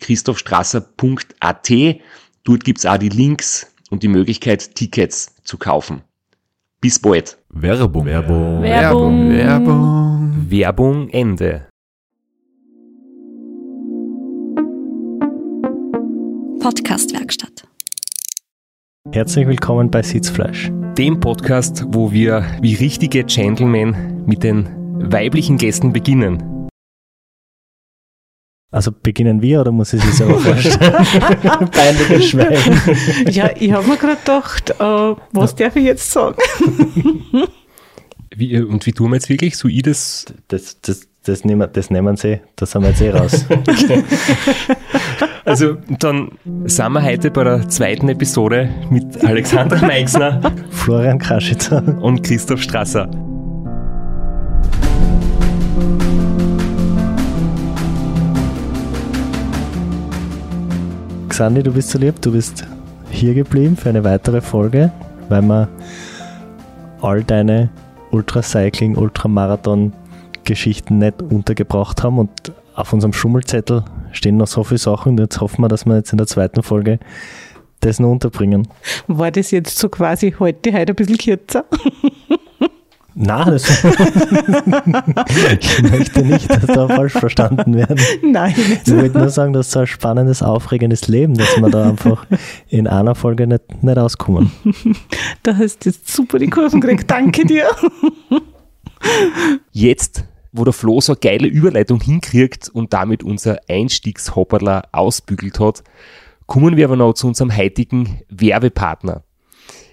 www.christophstrasser.at. Dort gibt's auch die Links und die Möglichkeit, Tickets zu kaufen. Bis bald. Werbung. Werbung. Werbung. Werbung. Werbung Ende. Podcastwerkstatt. Herzlich willkommen bei Sitzfleisch. Dem Podcast, wo wir wie richtige Gentlemen mit den weiblichen Gästen beginnen. Also beginnen wir oder muss ich es selber vorstellen? Peinliches Schweigen. Ja, ich habe mir gerade gedacht, äh, was darf ich jetzt sagen? Wie, und wie tun wir jetzt wirklich? So ich das? Das, das, das, nehmen, das nehmen Sie, das haben wir jetzt eh raus. Also dann sind wir heute bei der zweiten Episode mit Alexander Meixner Florian Kraschitzer. und Christoph Strasser. Xandi, du bist so lieb, du bist hier geblieben für eine weitere Folge, weil wir all deine Ultracycling, Ultramarathon-Geschichten nicht untergebracht haben und auf unserem Schummelzettel stehen noch so viele Sachen und jetzt hoffen wir, dass wir jetzt in der zweiten Folge das noch unterbringen. War das jetzt so quasi heute, heute ein bisschen kürzer? Nein, das ich möchte nicht, dass da falsch verstanden werden. Nein. Ich wollte nur sagen, das ist so ein spannendes, aufregendes Leben, dass wir da einfach in einer Folge nicht, nicht auskommen. Da hast du jetzt super die Kurven gekriegt. Danke dir. Jetzt, wo der Flo so eine geile Überleitung hinkriegt und damit unser Einstiegshopperler ausbügelt hat, kommen wir aber noch zu unserem heutigen Werbepartner.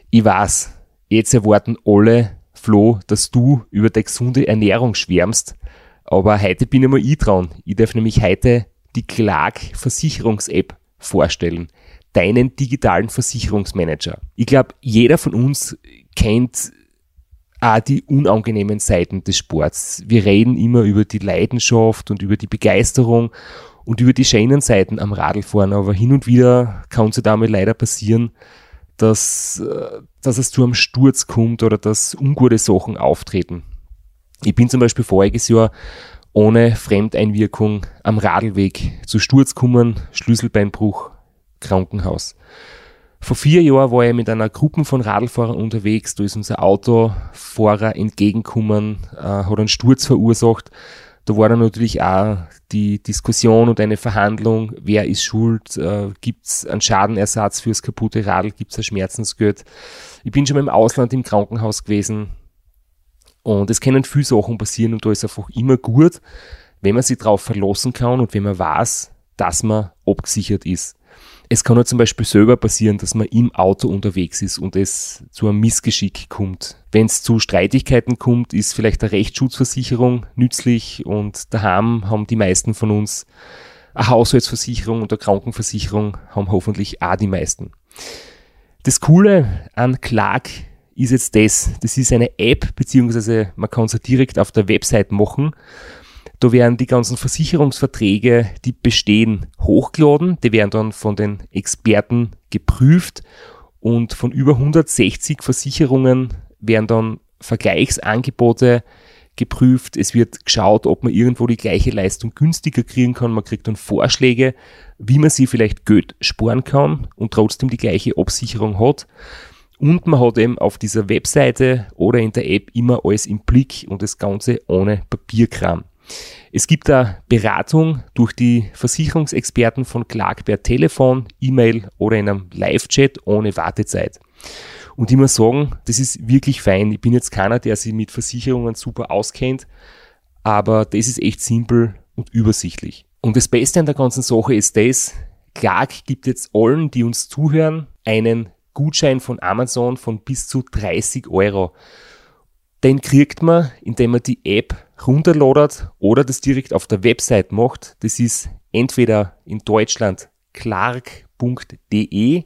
Ich weiß, jetzt erwarten alle, Flo, dass du über die gesunde Ernährung schwärmst, aber heute bin ich mal ich dran. Ich darf nämlich heute die Clark Versicherungs-App vorstellen. Deinen digitalen Versicherungsmanager. Ich glaube, jeder von uns kennt auch die unangenehmen Seiten des Sports. Wir reden immer über die Leidenschaft und über die Begeisterung und über die schönen Seiten am Radlfahren, aber hin und wieder kann es ja damit leider passieren, dass, äh, dass es zu einem Sturz kommt oder dass ungute Sachen auftreten. Ich bin zum Beispiel voriges Jahr ohne Fremdeinwirkung am Radlweg zu Sturz gekommen, Schlüsselbeinbruch, Krankenhaus. Vor vier Jahren war ich mit einer Gruppe von Radlfahrern unterwegs, da ist unser Autofahrer entgegengekommen, äh, hat einen Sturz verursacht. Da war dann natürlich auch die Diskussion und eine Verhandlung, wer ist schuld, äh, gibt es einen Schadenersatz fürs kaputte Radl, gibt es ein Schmerzensgeld. Ich bin schon mal im Ausland im Krankenhaus gewesen und es können viele Sachen passieren und da ist einfach immer gut, wenn man sich darauf verlassen kann und wenn man weiß, dass man abgesichert ist. Es kann ja zum Beispiel selber passieren, dass man im Auto unterwegs ist und es zu einem Missgeschick kommt. Wenn es zu Streitigkeiten kommt, ist vielleicht eine Rechtsschutzversicherung nützlich und daheim haben die meisten von uns eine Haushaltsversicherung und eine Krankenversicherung haben hoffentlich auch die meisten. Das Coole an Clark ist jetzt das. Das ist eine App, beziehungsweise man kann es ja direkt auf der Website machen. Da werden die ganzen Versicherungsverträge, die bestehen, hochgeladen. Die werden dann von den Experten geprüft und von über 160 Versicherungen werden dann Vergleichsangebote geprüft. Es wird geschaut, ob man irgendwo die gleiche Leistung günstiger kriegen kann. Man kriegt dann Vorschläge, wie man sie vielleicht Geld sparen kann und trotzdem die gleiche Absicherung hat. Und man hat eben auf dieser Webseite oder in der App immer alles im Blick und das Ganze ohne Papierkram. Es gibt da Beratung durch die Versicherungsexperten von Clark per Telefon, E-Mail oder in einem Live-Chat ohne Wartezeit. Und ich muss sagen, das ist wirklich fein. Ich bin jetzt keiner, der sich mit Versicherungen super auskennt, aber das ist echt simpel und übersichtlich. Und das Beste an der ganzen Sache ist das, Clark gibt jetzt allen, die uns zuhören, einen Gutschein von Amazon von bis zu 30 Euro. Den kriegt man, indem man die App runterladet oder das direkt auf der Website macht. Das ist entweder in Deutschland clark.de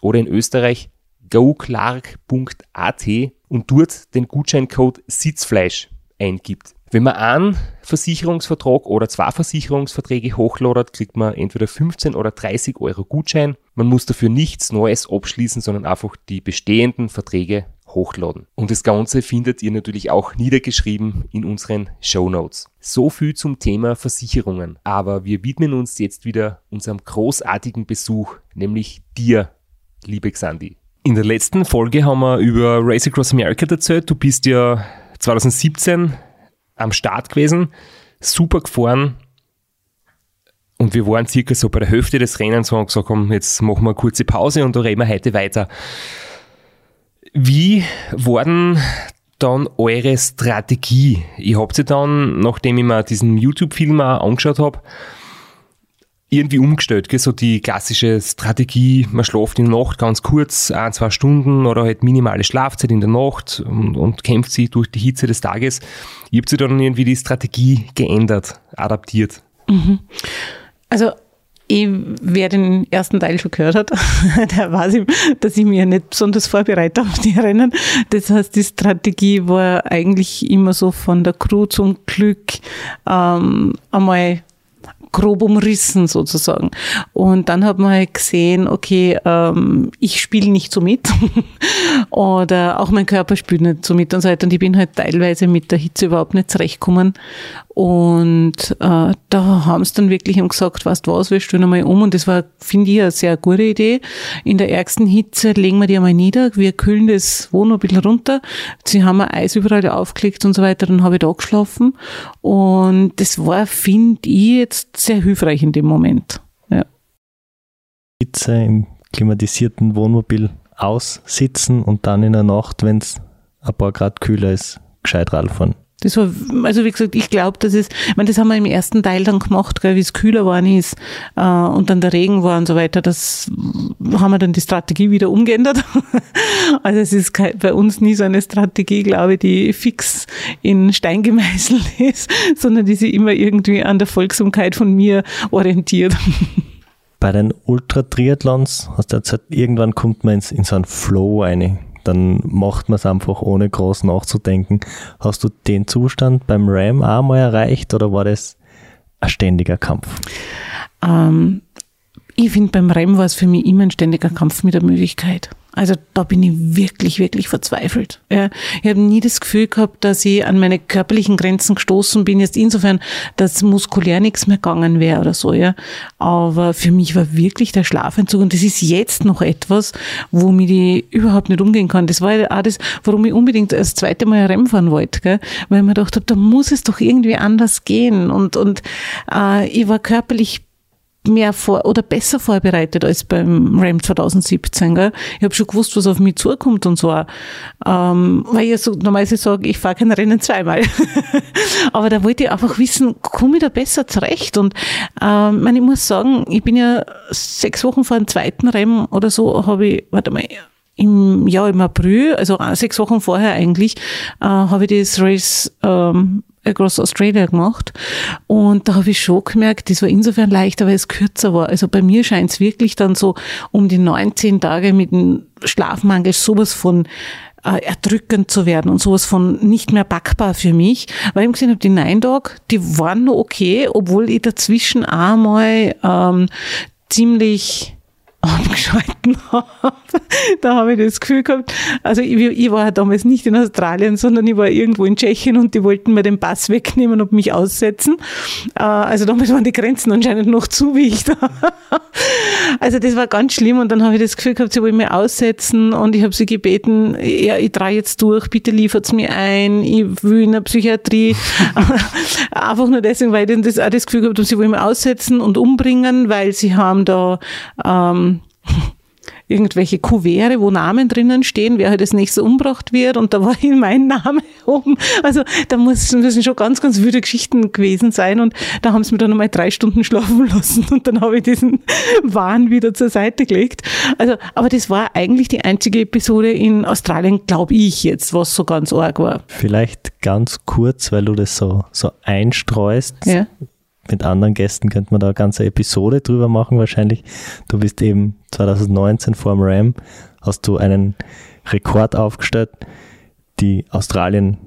oder in Österreich goclark.at und dort den Gutscheincode Sitzfleisch eingibt. Wenn man einen Versicherungsvertrag oder zwei Versicherungsverträge hochladet, kriegt man entweder 15 oder 30 Euro Gutschein. Man muss dafür nichts Neues abschließen, sondern einfach die bestehenden Verträge hochladen. Und das Ganze findet ihr natürlich auch niedergeschrieben in unseren Show Notes. So viel zum Thema Versicherungen. Aber wir widmen uns jetzt wieder unserem großartigen Besuch, nämlich dir, liebe Xandi. In der letzten Folge haben wir über Race Across America erzählt. Du bist ja 2017 am Start gewesen, super gefahren. Und wir waren circa so bei der Hälfte des Rennens und haben gesagt, komm, jetzt machen wir eine kurze Pause und da reden wir heute weiter. Wie war denn dann eure Strategie? Ich habe sie dann, nachdem ich mir diesen YouTube-Film angeschaut habe, irgendwie umgestellt, gell? so die klassische Strategie, man schläft in der Nacht ganz kurz, ein, zwei Stunden oder halt minimale Schlafzeit in der Nacht und, und kämpft sich durch die Hitze des Tages. Ich habe sie dann irgendwie die Strategie geändert, adaptiert. Mhm. Also wer den ersten Teil schon gehört hat, der weiß, dass ich mich nicht besonders vorbereite auf die Rennen. Das heißt, die Strategie war eigentlich immer so von der Crew zum Glück ähm, einmal grob umrissen sozusagen. Und dann hat man halt gesehen, okay, ähm, ich spiele nicht so mit oder auch mein Körper spielt nicht so mit und so weiter. Und ich bin halt teilweise mit der Hitze überhaupt nicht zurechtgekommen. Und äh, da haben sie dann wirklich gesagt, weißt du was, wir stellen einmal um. Und das war, finde ich, eine sehr gute Idee. In der ärgsten Hitze legen wir die einmal nieder, wir kühlen das Wohnmobil runter. Sie haben ein Eis überall aufgelegt und so weiter. Dann habe ich da geschlafen. Und das war, finde ich, jetzt sehr hilfreich in dem Moment. Ja. Hitze im klimatisierten Wohnmobil aussitzen und dann in der Nacht, wenn es ein paar Grad kühler ist, gescheit Radfahren. Das war, also wie gesagt, ich glaube, dass es, ich meine, das haben wir im ersten Teil dann gemacht, wie es kühler geworden ist äh, und dann der Regen war und so weiter. Das haben wir dann die Strategie wieder umgeändert. also es ist bei uns nie so eine Strategie, glaube ich, die fix in Stein gemeißelt ist, sondern die sich immer irgendwie an der Folgsamkeit von mir orientiert. Bei den Ultra-Triathlons hast du erzählt, irgendwann kommt man in, in so einen Flow rein dann macht man es einfach ohne groß nachzudenken. Hast du den Zustand beim Ram auch mal erreicht oder war das ein ständiger Kampf? Ähm, ich finde, beim Ram war es für mich immer ein ständiger Kampf mit der Müdigkeit. Also da bin ich wirklich, wirklich verzweifelt. Ja, ich habe nie das Gefühl gehabt, dass ich an meine körperlichen Grenzen gestoßen bin. Jetzt insofern, dass muskulär nichts mehr gegangen wäre oder so. Ja, aber für mich war wirklich der Schlafentzug und das ist jetzt noch etwas, womit ich überhaupt nicht umgehen kann. Das war ja auch das, warum ich unbedingt das zweite Mal Rennen fahren wollte, gell? weil ich mir gedacht habe, da muss es doch irgendwie anders gehen und und äh, ich war körperlich mehr vor oder besser vorbereitet als beim RAM 2017. Gell? Ich habe schon gewusst, was auf mich zukommt und so. Ähm, weil ich so normalerweise sage, ich fahre kein Rennen zweimal. Aber da wollte ich einfach wissen, komme ich da besser zurecht? Und ähm, ich muss sagen, ich bin ja sechs Wochen vor dem zweiten Rennen oder so, habe ich, warte mal, im, ja, im April, also sechs Wochen vorher eigentlich, äh, habe ich das Race ähm, Across Australia gemacht. Und da habe ich schon gemerkt, das war insofern leichter, weil es kürzer war. Also bei mir scheint es wirklich dann so um die 19 Tage mit dem Schlafmangel sowas von äh, erdrückend zu werden und sowas von nicht mehr backbar für mich, weil ich gesehen habe, die Nine Dog, die waren nur okay, obwohl ich dazwischen einmal ähm, ziemlich abgeschalten habe. Da habe ich das Gefühl gehabt, also ich, ich war damals nicht in Australien, sondern ich war irgendwo in Tschechien und die wollten mir den Pass wegnehmen und mich aussetzen. Äh, also damals waren die Grenzen anscheinend noch zu, wie ich da. Also das war ganz schlimm und dann habe ich das Gefühl gehabt, sie wollen mich aussetzen und ich habe sie gebeten, ja, ich drehe jetzt durch, bitte liefert mir ein, ich will in der Psychiatrie. Einfach nur deswegen, weil ich das, auch das Gefühl gehabt habe, sie wollen mich aussetzen und umbringen, weil sie haben da ähm, irgendwelche Kuvere, wo Namen drinnen stehen, wer halt als nächstes umgebracht wird und da war hier mein Name oben. Also da muss, müssen schon ganz, ganz wilde Geschichten gewesen sein und da haben sie mir dann nochmal drei Stunden schlafen lassen und dann habe ich diesen Wahn wieder zur Seite gelegt. Also, aber das war eigentlich die einzige Episode in Australien, glaube ich jetzt, was so ganz arg war. Vielleicht ganz kurz, weil du das so, so einstreust. Ja. Mit anderen Gästen könnte man da eine ganze Episode drüber machen wahrscheinlich. Du bist eben 2019 vor dem Ram, hast du einen Rekord aufgestellt, die Australien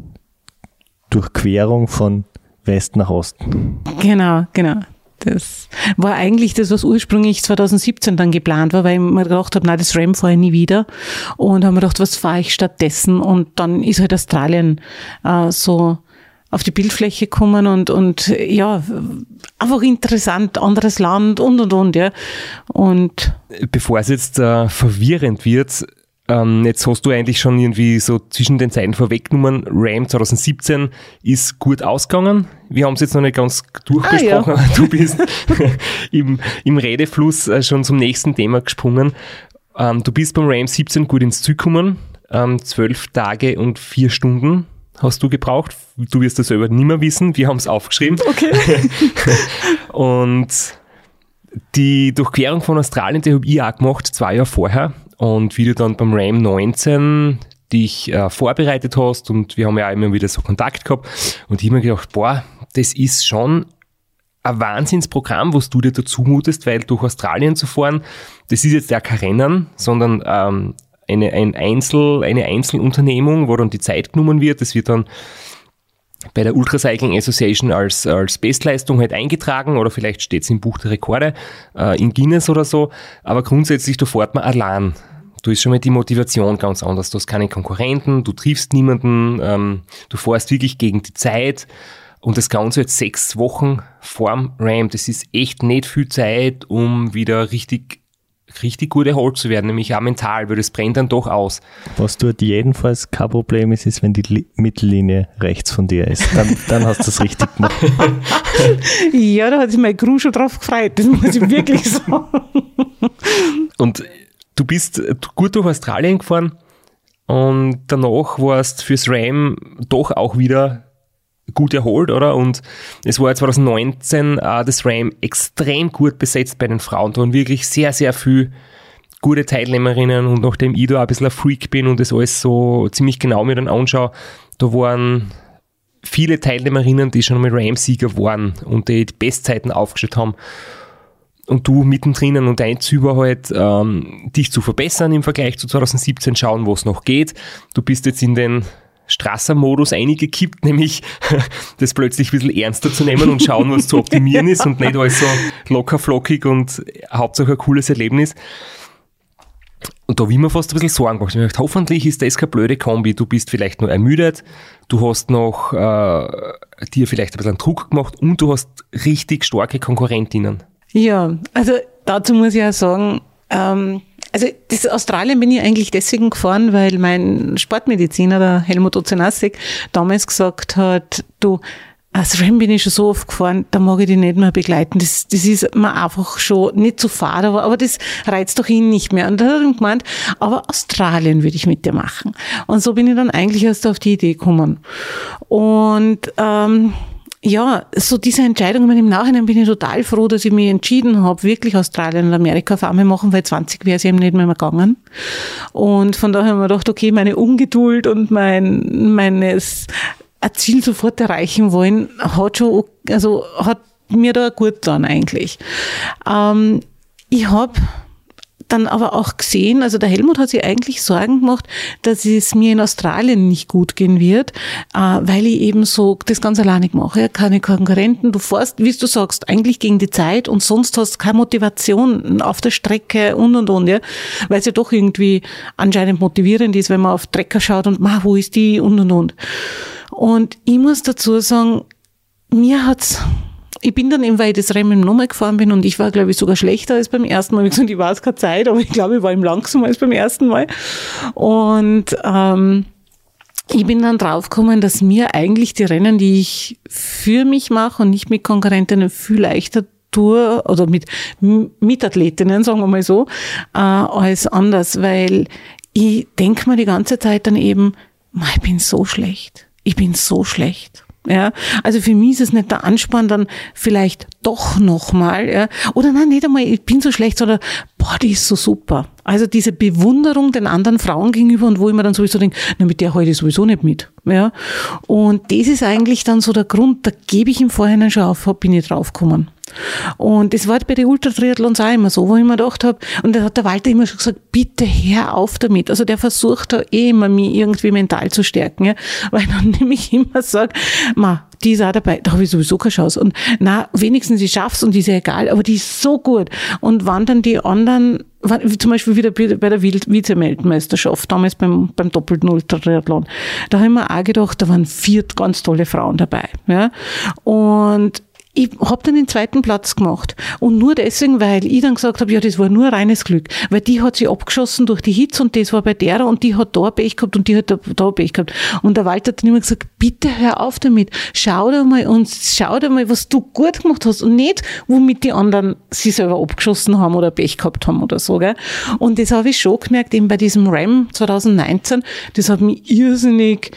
Durchquerung von West nach Osten. Genau, genau. Das war eigentlich das, was ursprünglich 2017 dann geplant war, weil ich mir gedacht habe, nein, das RAM fahre ich nie wieder. Und habe mir gedacht, was fahre ich stattdessen? Und dann ist halt Australien äh, so auf die Bildfläche gekommen und, und ja, einfach interessant, anderes Land und und und, ja. Und Bevor es jetzt äh, verwirrend wird, ähm, jetzt hast du eigentlich schon irgendwie so zwischen den Zeiten vorweggenommen, RAM 2017 ist gut ausgegangen. Wir haben es jetzt noch nicht ganz durchbesprochen, Ah, aber du bist im, im Redefluss äh, schon zum nächsten Thema gesprungen. Ähm, du bist beim RAM 17 gut ins Ziel gekommen. Ähm, zwölf Tage und vier Stunden hast du gebraucht. Du wirst das selber nicht mehr wissen. Wir haben es aufgeschrieben. okay. Und die Durchquerung von Australien, die habe ich auch gemacht, zwei Jahre vorher. Und wie du dann beim RAM 19 dich äh, vorbereitet hast und wir haben ja auch immer wieder so Kontakt gehabt und ich habe mir gedacht, boah, das ist schon ein Wahnsinnsprogramm, was du dir dazu mutest, weil durch Australien zu fahren, das ist jetzt ja kein Rennen, sondern ähm, eine, ein Einzel, eine Einzelunternehmung, wo dann die Zeit genommen wird. Das wird dann bei der Ultracycling Association als, als Bestleistung halt eingetragen oder vielleicht steht es im Buch der Rekorde, äh, in Guinness oder so. Aber grundsätzlich, da fährt man allein. Du ist schon mal die Motivation ganz anders. Du hast keine Konkurrenten, du triffst niemanden, ähm, du fährst wirklich gegen die Zeit. Und das Ganze jetzt sechs Wochen vorm Ram, das ist echt nicht viel Zeit, um wieder richtig, richtig gut erholt zu werden, nämlich auch mental, weil das brennt dann doch aus. Was dort jedenfalls kein Problem ist, ist, wenn die Li Mittellinie rechts von dir ist. Dann, dann hast du es richtig gemacht. Ja, da hat sich mein Crew schon drauf gefreut, das muss ich wirklich sagen. Und du bist gut durch Australien gefahren und danach warst fürs Ram doch auch wieder gut erholt, oder? Und es war 2019 äh, das Ram extrem gut besetzt bei den Frauen. Da waren wirklich sehr, sehr viel gute Teilnehmerinnen und nachdem ich da ein bisschen ein Freak bin und das alles so ziemlich genau mir dann anschaue, da waren viele Teilnehmerinnen, die schon einmal Ram-Sieger waren und die die Bestzeiten aufgestellt haben und du mittendrin und dein Ziel war halt, ähm, dich zu verbessern im Vergleich zu 2017, schauen, was noch geht. Du bist jetzt in den Strasser-Modus eingekippt, nämlich das plötzlich ein bisschen ernster zu nehmen und schauen, was zu optimieren ist und nicht alles so locker flockig und Hauptsache ein cooles Erlebnis. Und da habe ich mir fast ein bisschen Sorgen gemacht. Ich gedacht, hoffentlich ist das keine blöde Kombi. Du bist vielleicht nur ermüdet, du hast noch äh, dir vielleicht ein bisschen Druck gemacht und du hast richtig starke Konkurrentinnen. Ja, also dazu muss ich auch sagen, ähm, also das Australien bin ich eigentlich deswegen gefahren, weil mein Sportmediziner, der Helmut Ozenasek, damals gesagt hat, du, als Rem bin ich schon so oft gefahren, da mag ich dich nicht mehr begleiten. Das, das ist mir einfach schon nicht zu fad, aber, aber das reizt doch ihn nicht mehr. Und da hat er gemeint, aber Australien würde ich mit dir machen. Und so bin ich dann eigentlich erst auf die Idee gekommen. Und ähm, ja, so diese Entscheidung, ich meine, im Nachhinein bin ich total froh, dass ich mich entschieden habe, wirklich Australien und Amerika einmal machen, weil 20 wäre es eben nicht mehr gegangen. Und von daher haben wir gedacht, okay, meine Ungeduld und mein, meines ein Ziel sofort erreichen wollen, hat schon, also hat mir da gut getan eigentlich. Ähm, ich habe dann aber auch gesehen, also der Helmut hat sich eigentlich Sorgen gemacht, dass es mir in Australien nicht gut gehen wird, äh, weil ich eben so das ganz alleinig mache. Keine Konkurrenten, du fährst, wie du sagst, eigentlich gegen die Zeit und sonst hast du keine Motivation auf der Strecke und und und, ja, weil es ja doch irgendwie anscheinend motivierend ist, wenn man auf Trecker schaut und, ma, wo ist die und und und. Und ich muss dazu sagen, mir hat's ich bin dann eben, weil ich das Rennen nochmal gefahren bin und ich war, glaube ich, sogar schlechter als beim ersten Mal. Wie gesagt, ich war es keine Zeit, aber ich glaube, ich war eben langsamer als beim ersten Mal. Und ähm, ich bin dann draufgekommen, dass mir eigentlich die Rennen, die ich für mich mache und nicht mit Konkurrentinnen, viel leichter tue, oder mit Mitathletinnen, sagen wir mal so, äh, als anders, weil ich denke mir die ganze Zeit dann eben, "Ma, ich bin so schlecht. Ich bin so schlecht. Ja, also für mich ist es nicht der Ansporn, dann vielleicht doch nochmal, ja. Oder nein, nicht einmal, ich bin so schlecht, sondern, boah, die ist so super. Also diese Bewunderung den anderen Frauen gegenüber und wo ich mir dann sowieso denke, na, mit der ich sowieso nicht mit, ja. Und das ist eigentlich dann so der Grund, da gebe ich im Vorhinein schon auf, bin ich draufgekommen. Und das war bei den Ultratriathlons auch immer so, wo ich mir gedacht habe, und da hat der Walter immer schon gesagt, bitte hör auf damit. Also der versucht da eh immer, mich irgendwie mental zu stärken, ja? weil dann nämlich immer sage, ma, die ist auch dabei, da habe ich sowieso keine Chance. Und na, wenigstens ich schaff's und die ist ja egal, aber die ist so gut. Und wann dann die anderen, wann- zum Beispiel wieder bei der Vize-Weltmeisterschaft, damals beim, beim doppelten Ultratriathlon, da habe ich mir auch gedacht, da waren vier ganz tolle Frauen dabei. Ja? Und ich habe dann den zweiten Platz gemacht. Und nur deswegen, weil ich dann gesagt habe, ja, das war nur reines Glück. Weil die hat sich abgeschossen durch die Hits und das war bei der und die hat da Pech gehabt und die hat da, da Pech gehabt. Und der Walter hat dann immer gesagt, bitte hör auf damit. Schau dir mal und schau dir mal, was du gut gemacht hast und nicht, womit die anderen sie selber abgeschossen haben oder Pech gehabt haben oder so. Gell? Und das habe ich schon gemerkt, eben bei diesem RAM 2019, das hat mich irrsinnig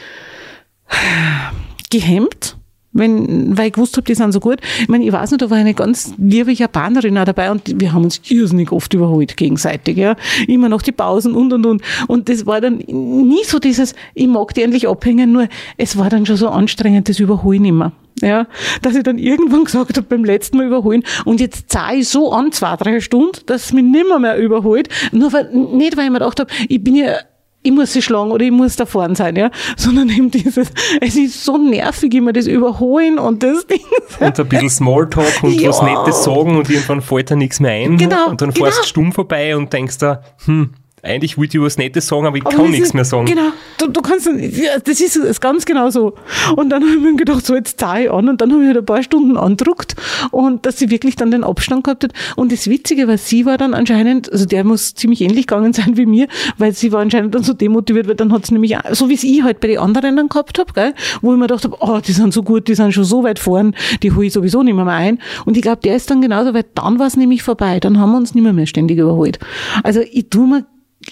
gehemmt, wenn, weil ich gewusst habe, die sind so gut. Ich meine, ich weiß nicht, da war eine ganz liebe Japanerin auch dabei und wir haben uns irrsinnig oft überholt gegenseitig, ja. Immer noch die Pausen und und und. Und das war dann nie so dieses, ich mag die endlich abhängen, nur es war dann schon so anstrengend, das Überholen immer. Ja, dass ich dann irgendwann gesagt habe, beim letzten Mal überholen, und jetzt zahle ich so an, zwei, drei Stunden, dass es mich nimmer mehr überholt. Nur weil, nicht, weil ich mir gedacht habe, ich bin ja ich muss sie schlagen oder ich muss da vorne sein, ja, sondern eben dieses, es ist so nervig, immer das Überholen und das Ding. Und ein bisschen Smalltalk und Ja. was Nettes sagen und irgendwann fällt da nichts mehr ein. Genau, Und dann genau. fährst du stumm vorbei und denkst da, hm, eigentlich wollte ich was Nettes sagen, aber ich Aber kann nichts ist- mehr sagen. Genau, du, du kannst, ja, das ist, ist ganz genau so. Und dann habe ich mir gedacht, so jetzt zahle ich an und dann habe ich halt ein paar Stunden andruckt und dass sie wirklich dann den Abstand gehabt hat. Und das Witzige war, sie war dann anscheinend, also der muss ziemlich ähnlich gegangen sein wie mir, weil sie war anscheinend dann so demotiviert, weil dann hat sie nämlich, so wie es ich halt bei den anderen dann gehabt habe, gell, wo ich mir gedacht habe, oh, die sind so gut, die sind schon so weit vorn, die hole ich sowieso nicht mehr, mehr ein. Und ich glaube, der ist dann genauso, weil dann war es nämlich vorbei, dann haben wir uns nicht mehr, mehr ständig überholt. Also ich tue mir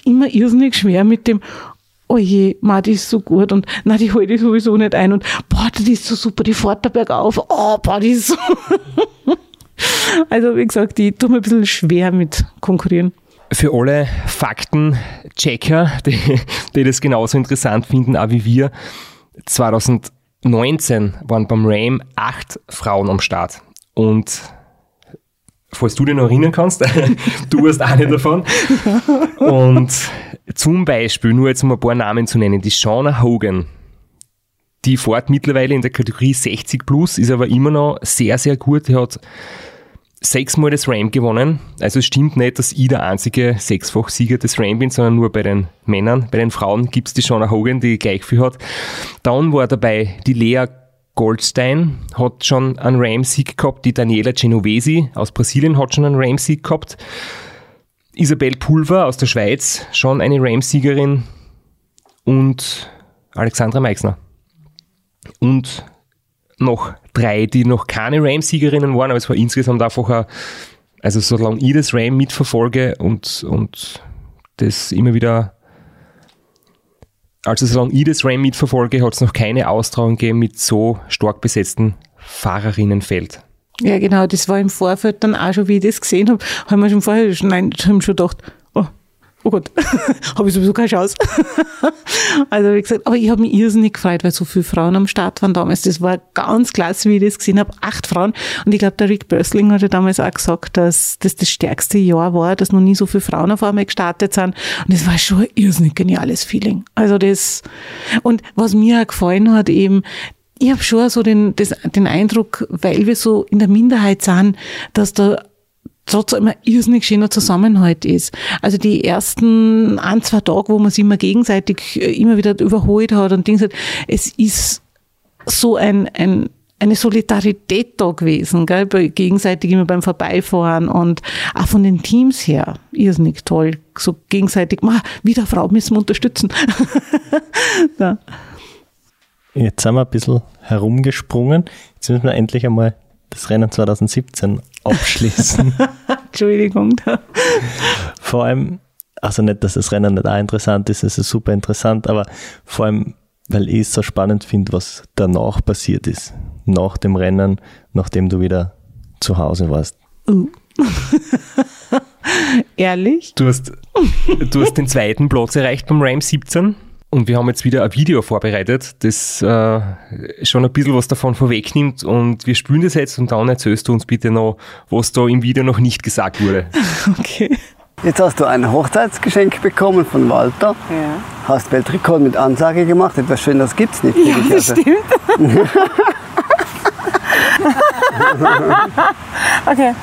immer irrsinnig schwer mit dem, oh je, ma, die ist so gut und na, die hol ich sowieso nicht ein und boah, die ist so super, die fährt da bergauf, oh, boah, die ist so. also wie gesagt, ich tue mir ein bisschen schwer mit konkurrieren. Für alle Faktenchecker, die, die das genauso interessant finden, auch wie wir, 2019 waren beim RAM acht Frauen am Start. Und falls du dich noch erinnern kannst, du warst eine davon. Und zum Beispiel, nur jetzt um ein paar Namen zu nennen, die Shauna Hogan, die fährt mittlerweile in der Kategorie 60 plus, ist aber immer noch sehr, sehr gut. Die hat sechsmal das Ram gewonnen. Also es stimmt nicht, dass ich der einzige Sechsfach-Sieger des Ram bin, sondern nur bei den Männern. Bei den Frauen gibt's die Shauna Hogan, die gleich viel hat. Dann war dabei die Lea Goldstein, hat schon einen Ram-Sieg gehabt. Die Daniela Genovesi aus Brasilien hat schon einen Ram-Sieg gehabt. Isabel Pulver aus der Schweiz, schon eine Ram-Siegerin. Und Alexandra Meixner. Und noch drei, die noch keine Ram-Siegerinnen waren, aber es war insgesamt einfach ein, also solange ich das Ram mitverfolge und, und das immer wieder, also solange ich das Ram mitverfolge, hat es noch keine Austragung gegeben mit so stark besetzten Fahrerinnenfeld. Ja, genau, das war im Vorfeld dann auch schon, wie ich das gesehen habe, haben wir schon vorher schon, nein, haben schon gedacht, oh, Gott, habe ich sowieso keine Chance. also wie gesagt, aber ich habe mich irrsinnig gefreut, weil so viele Frauen am Start waren damals. Das war ganz klasse, wie ich das gesehen habe. Acht Frauen. Und ich glaube, der Rick Börsling hat ja damals auch gesagt, dass das das stärkste Jahr war, dass noch nie so viele Frauen auf einmal gestartet sind. Und das war schon ein irrsinnig geniales Feeling. Also das, und was mir auch gefallen hat eben, ich habe schon so den, das, den Eindruck, weil wir so in der Minderheit sind, dass da trotzdem ein irrsinnig schöner Zusammenhalt ist. Also die ersten ein, zwei Tage, wo man sich immer gegenseitig äh, immer wieder überholt hat und Dings hat, es ist so ein, ein, eine Solidarität da gewesen, gell? Gegenseitig immer beim Vorbeifahren und auch von den Teams her irrsinnig toll. So gegenseitig, ma, wieder Frau müssen wir unterstützen. ja. Jetzt sind wir ein bisschen herumgesprungen. Jetzt müssen wir endlich einmal das Rennen 2017 abschließen. Entschuldigung. Vor allem, also nicht, dass das Rennen nicht auch interessant ist, es ist super interessant, aber vor allem, weil ich es so spannend finde, was danach passiert ist. Nach dem Rennen, nachdem du wieder zu Hause warst. Uh. Ehrlich? Du hast, du hast den zweiten Platz erreicht beim Ram 17 und wir haben jetzt wieder ein Video vorbereitet, das äh, schon ein bisschen was davon vorwegnimmt und wir spielen das jetzt und dann erzählst du uns bitte noch, was da im Video noch nicht gesagt wurde. Okay. Jetzt hast du ein Hochzeitsgeschenk bekommen von Walter. Ja. Hast Weltrekord mit Ansage gemacht. Etwas Schöneres gibt's nicht. Ja, finde ich. das Also, stimmt. okay.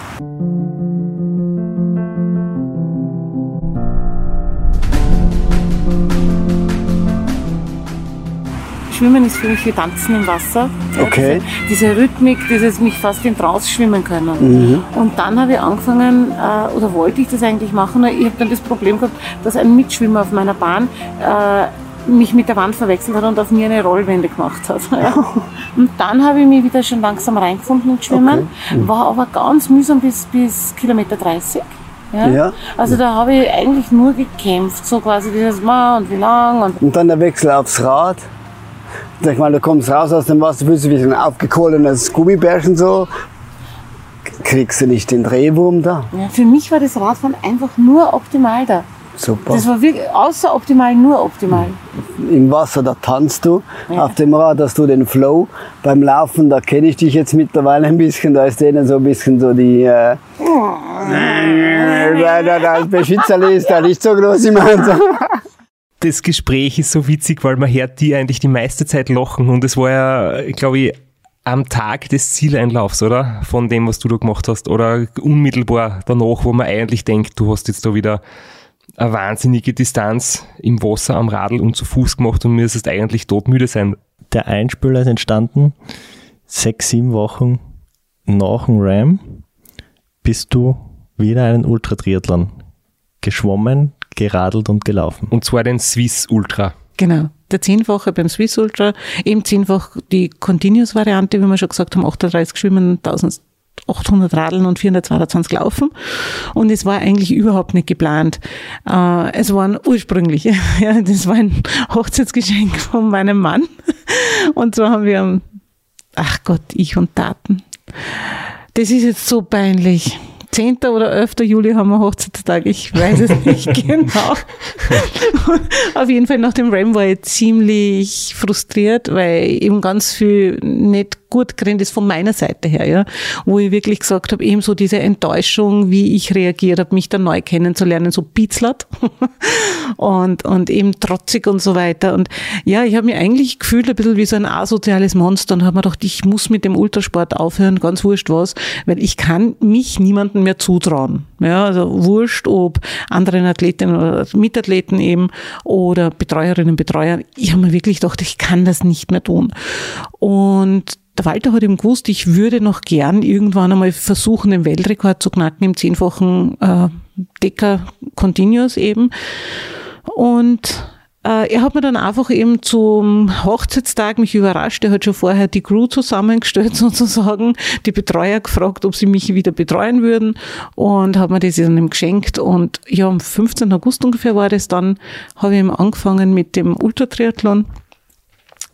Schwimmen ist für mich wie Tanzen im Wasser. Okay. Diese, diese Rhythmik, dieses mich fast in Trance schwimmen können. Und dann habe ich angefangen, äh, oder wollte ich das eigentlich machen, ich habe dann das Problem gehabt, dass ein Mitschwimmer auf meiner Bahn äh, mich mit der Wand verwechselt hat und auf mir eine Rollwende gemacht hat. Und dann habe ich mich wieder schon langsam reingefunden ins Schwimmen, war aber ganz mühsam bis, bis Kilometer 30. Ja. Ja. Also da habe ich eigentlich nur gekämpft, so quasi dieses Ma und wie lang und Und dann der Wechsel aufs Rad. Sag mal, du kommst raus aus dem Wasser, fühlst du dich wie ein aufgekohlenes Gummibärchen so. Kriegst du nicht den Drehwurm da? ja, für mich war das Radfahren einfach nur optimal da. Super. Das war wirklich außer optimal, nur optimal. Im Wasser, da tanzt du. Ja. Auf dem Rad hast du den Flow. Beim Laufen, da kenne ich dich jetzt mittlerweile ein bisschen. Da ist denen so ein bisschen so die. Äh, da, da, da, das Beschützerli ist da nicht so groß im Einsatz. Das Gespräch ist so witzig, weil man hört die eigentlich die meiste Zeit lachen und es war ja, glaube ich, am Tag des Zieleinlaufs, oder? Von dem, was du da gemacht hast. Oder unmittelbar danach, wo man eigentlich denkt, du hast jetzt da wieder eine wahnsinnige Distanz im Wasser, am Radl und zu Fuß gemacht und müsstest eigentlich todmüde sein. Der Einspieler ist entstanden sechs, sieben Wochen nach dem Ram bist du wieder einen Ultratriathlon geschwommen, geradelt und gelaufen. Und zwar den Swiss Ultra. Genau. Der Zehnfache beim Swiss Ultra, eben zehnfach die Continuous-Variante, wie wir schon gesagt haben, 38 schwimmen, 1800 Radeln und 422 laufen. Und es war eigentlich überhaupt nicht geplant. Äh, es waren ursprünglich, ja, das war ein Hochzeitsgeschenk von meinem Mann. Und zwar haben wir, ach Gott, ich und Daten. Das ist jetzt so peinlich. 10. oder 11. Juli haben wir Hochzeitstag, ich weiß es nicht genau. Auf jeden Fall nach dem Ram war ich ziemlich frustriert, weil eben ganz viel nicht gut gerannt ist von meiner Seite her, ja. Wo ich wirklich gesagt habe, eben so diese Enttäuschung, wie ich reagiert habe, mich dann neu kennenzulernen, so bitzlert und, und eben trotzig und so weiter. Und ja, ich habe mich eigentlich gefühlt ein bisschen wie so ein asoziales Monster und habe mir gedacht, ich muss mit dem Ultrasport aufhören, ganz wurscht was, weil ich kann mich niemandem mehr zutrauen. Ja, also wurscht, ob anderen Athletinnen oder Mitathleten eben oder Betreuerinnen, Betreuer. Ich habe mir wirklich gedacht, ich kann das nicht mehr tun. Und der Walter hat eben gewusst, ich würde noch gern irgendwann einmal versuchen, den Weltrekord zu knacken im zehnfachen äh, Decker Continuous eben. Und äh, er hat mir dann einfach eben zum Hochzeitstag mich überrascht. Er hat schon vorher die Crew zusammengestellt sozusagen, die Betreuer gefragt, ob sie mich wieder betreuen würden und hat mir das dann eben geschenkt. Und ja, am 15. August ungefähr war das dann, habe ich eben angefangen mit dem Ultratriathlon.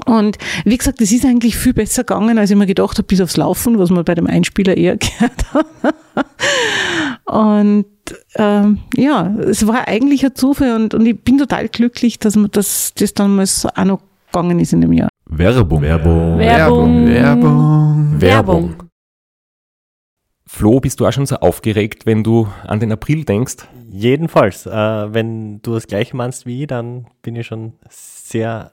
Und wie gesagt, es ist eigentlich viel besser gegangen, als ich mir gedacht habe, bis aufs Laufen, was man bei dem Einspieler eher gehört hat. Und ähm, ja, es war eigentlich ein Zufall und, und ich bin total glücklich, dass man das, das damals auch noch gegangen ist in dem Jahr. Werbung. Werbung. Werbung. Werbung. Werbung. Flo, bist du auch schon so aufgeregt, wenn du an den April denkst? Jedenfalls, äh, wenn du das gleiche meinst wie ich, dann bin ich schon sehr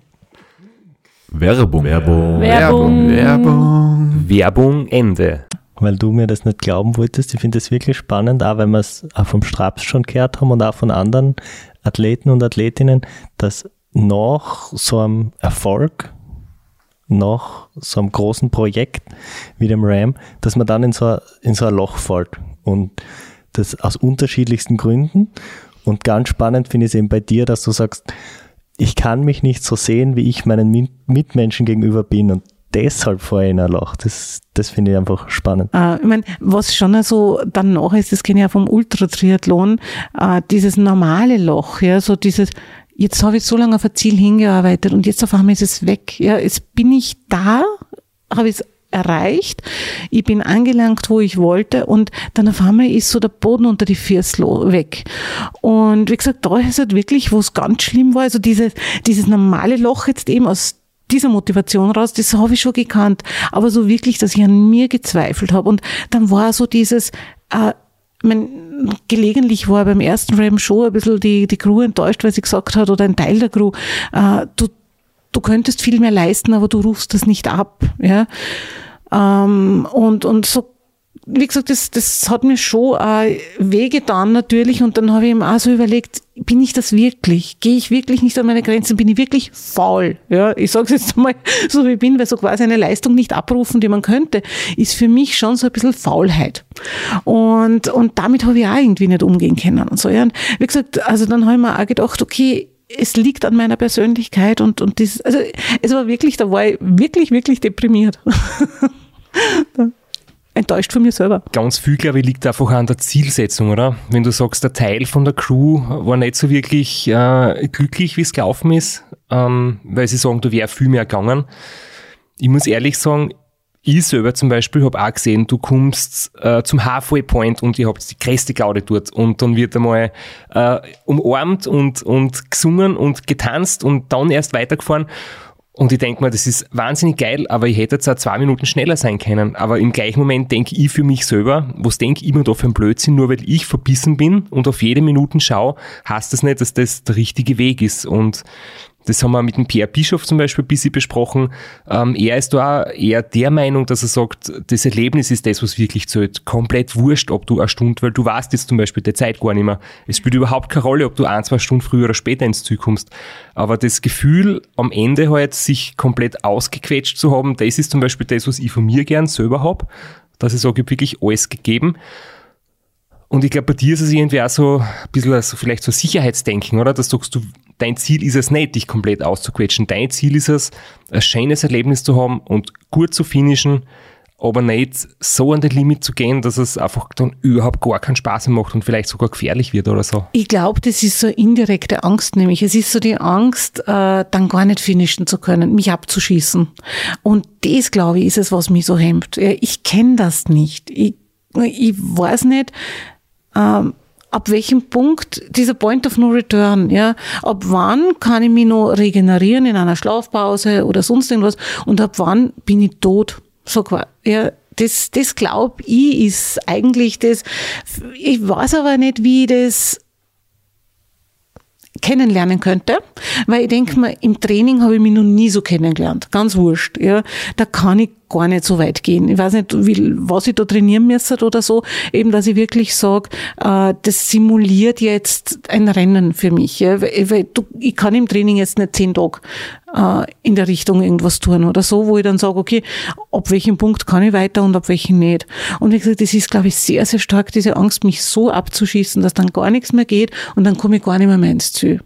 Werbung. Werbung. Werbung. Werbung. Werbung Ende. weil du mir das nicht glauben wolltest. Ich finde das wirklich spannend, auch wenn wir es auch vom Straps schon gehört haben und auch von anderen Athleten und Athletinnen, dass nach so einem Erfolg, nach so einem großen Projekt wie dem Ram, dass man dann in so, ein- in so ein Loch fällt. Und das aus unterschiedlichsten Gründen. Und ganz spannend finde ich es eben bei dir, dass du sagst, ich kann mich nicht so sehen, wie ich meinen Mitmenschen gegenüber bin. Und deshalb fahre ich in ein Loch. Das, das finde ich einfach spannend. Äh, ich mein, was schon so danach ist, das kenne ich ja vom Ultratriathlon, äh, dieses normale Loch, ja, so dieses, jetzt habe ich so lange auf ein Ziel hingearbeitet und jetzt auf einmal ist es weg. Ja, jetzt bin ich da, habe ich es erreicht, ich bin angelangt, wo ich wollte und dann auf einmal ist so der Boden unter die Füße weg. Und wie gesagt, da ist halt wirklich, wo es ganz schlimm war, also dieses, dieses normale Loch jetzt eben aus dieser Motivation raus, das habe ich schon gekannt, aber so wirklich, dass ich an mir gezweifelt habe. Und dann war so dieses, äh, mein, gelegentlich war beim ersten Ram schon ein bisschen die, die Crew enttäuscht, weil sie gesagt hat, oder ein Teil der Crew, äh, du, du könntest viel mehr leisten, aber du rufst das nicht ab. Ja? Ähm, und, und so wie gesagt, das, das hat mir schon äh, wehgetan natürlich und dann habe ich ihm auch so überlegt, bin ich das wirklich? Gehe ich wirklich nicht an meine Grenzen? Bin ich wirklich faul? Ja, ich sage es jetzt mal so wie ich bin, weil so quasi eine Leistung nicht abrufen, die man könnte, ist für mich schon so ein bisschen Faulheit. Und, und damit habe ich auch irgendwie nicht umgehen können. Und so, ja. Und wie gesagt, also dann habe ich mir auch gedacht, okay, es liegt an meiner Persönlichkeit und, und das, also es war wirklich, da war ich wirklich, wirklich deprimiert. Enttäuscht von mir selber. Ganz viel, glaube ich, liegt einfach an der Zielsetzung, oder? Wenn du sagst, der Teil von der Crew war nicht so wirklich äh, glücklich, wie es gelaufen ist, ähm, weil sie sagen, da wäre viel mehr gegangen. Ich muss ehrlich sagen, ich selber zum Beispiel habe auch gesehen, du kommst äh, zum Halfway Point und ihr habt die größte Gaude dort und dann wird einmal äh, umarmt und, und gesungen und getanzt und dann erst weitergefahren. Und ich denke mir, das ist wahnsinnig geil, aber ich hätte jetzt auch zwei Minuten schneller sein können. Aber im gleichen Moment denke ich für mich selber, was denke ich mir da für ein Blödsinn, nur weil ich verbissen bin und auf jede Minute schaue, heißt das nicht, dass das der richtige Weg ist. Und das haben wir mit dem Pierre Bischof zum Beispiel ein bisschen besprochen. Ähm, er ist da eher der Meinung, dass er sagt, das Erlebnis ist das, was wirklich zählt. Komplett wurscht, ob du eine Stunde, weil du weißt jetzt zum Beispiel die Zeit gar nicht mehr. Es spielt überhaupt keine Rolle, ob du ein, zwei Stunden früher oder später ins Ziel kommst. Aber das Gefühl, am Ende halt sich komplett ausgequetscht zu haben, das ist zum Beispiel das, was ich von mir gern selber hab, dass ich sage, ich wirklich alles gegeben. Und ich glaube, bei dir ist es irgendwie auch so ein bisschen so vielleicht so Sicherheitsdenken, oder? Dass du sagst, du, dein Ziel ist es nicht, dich komplett auszuquetschen. Dein Ziel ist es, ein schönes Erlebnis zu haben und gut zu finishen, aber nicht so an den Limit zu gehen, dass es einfach dann überhaupt gar keinen Spaß mehr macht und vielleicht sogar gefährlich wird oder so. Ich glaube, das ist so indirekte Angst, nämlich es ist so die Angst, äh, dann gar nicht finishen zu können, mich abzuschießen. Und das, glaube ich, ist es, was mich so hemmt. Ja, Ich kenne das nicht. Ich, ich weiß nicht, ähm, ab welchem Punkt dieser Point of No Return, ja, ab wann kann ich mich noch regenerieren in einer Schlafpause oder sonst irgendwas und ab wann bin ich tot, so quasi, ja. Das, das glaube ich ist eigentlich das. Ich weiß aber nicht, wie ich das kennenlernen könnte, weil ich denke mir, im Training habe ich mich noch nie so kennengelernt. Ganz wurscht. Ja. Da kann ich gar nicht so weit gehen. Ich weiß nicht, wie, was ich da trainieren müsste oder so. Eben, dass ich wirklich sage, äh, das simuliert jetzt ein Rennen für mich. Ja. Weil, weil du, ich kann im Training jetzt nicht zehn Tage äh, in der Richtung irgendwas tun oder so, wo ich dann sage, okay, ab welchem Punkt kann ich weiter und ab welchem nicht. Und wie gesagt, das ist, glaube ich, sehr, sehr stark, diese Angst, mich so abzuschießen, dass dann gar nichts mehr geht und dann komme ich gar nicht mehr mehr ins Ziel.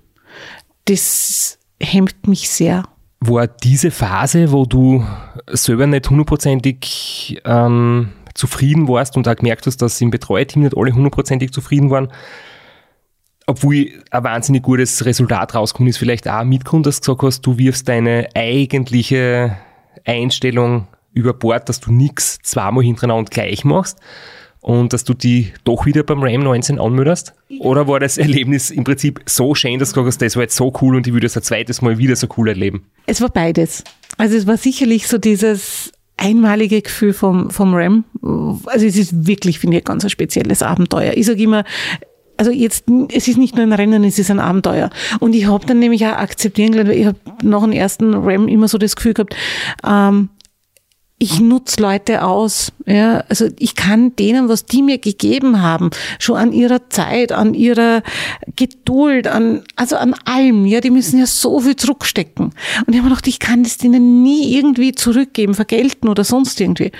Das hemmt mich sehr. War diese Phase, wo du selber nicht hundertprozentig ähm, zufrieden warst und auch gemerkt hast, dass im Betreuerteam nicht alle hundertprozentig zufrieden waren, obwohl ein wahnsinnig gutes Resultat rauskommt, ist vielleicht auch Mitgrund, dass du gesagt hast, du wirfst deine eigentliche Einstellung über Bord, dass du nichts zweimal hintereinander gleich machst und dass du die doch wieder beim Ram 19 anmeldest? Oder war das Erlebnis im Prinzip so schön, dass du gesagt hast, das war jetzt so cool und ich würde es ein zweites Mal wieder so cool erleben? Es war beides. Also es war sicherlich so dieses einmalige Gefühl vom, vom Ram. Also es ist wirklich, finde ich, ein ganz ein spezielles Abenteuer. Ich sage immer, also jetzt, es ist nicht nur ein Rennen, es ist ein Abenteuer. Und ich habe dann nämlich auch akzeptieren gelernt, weil ich habe nach dem ersten Ram immer so das Gefühl gehabt, ähm, ich nutze Leute aus. Ja, also ich kann denen, was die mir gegeben haben, schon an ihrer Zeit, an ihrer Geduld, an also an allem. Ja, die müssen ja so viel zurückstecken. Und ich habe mir gedacht, ich kann das denen nie irgendwie zurückgeben, vergelten oder sonst irgendwie.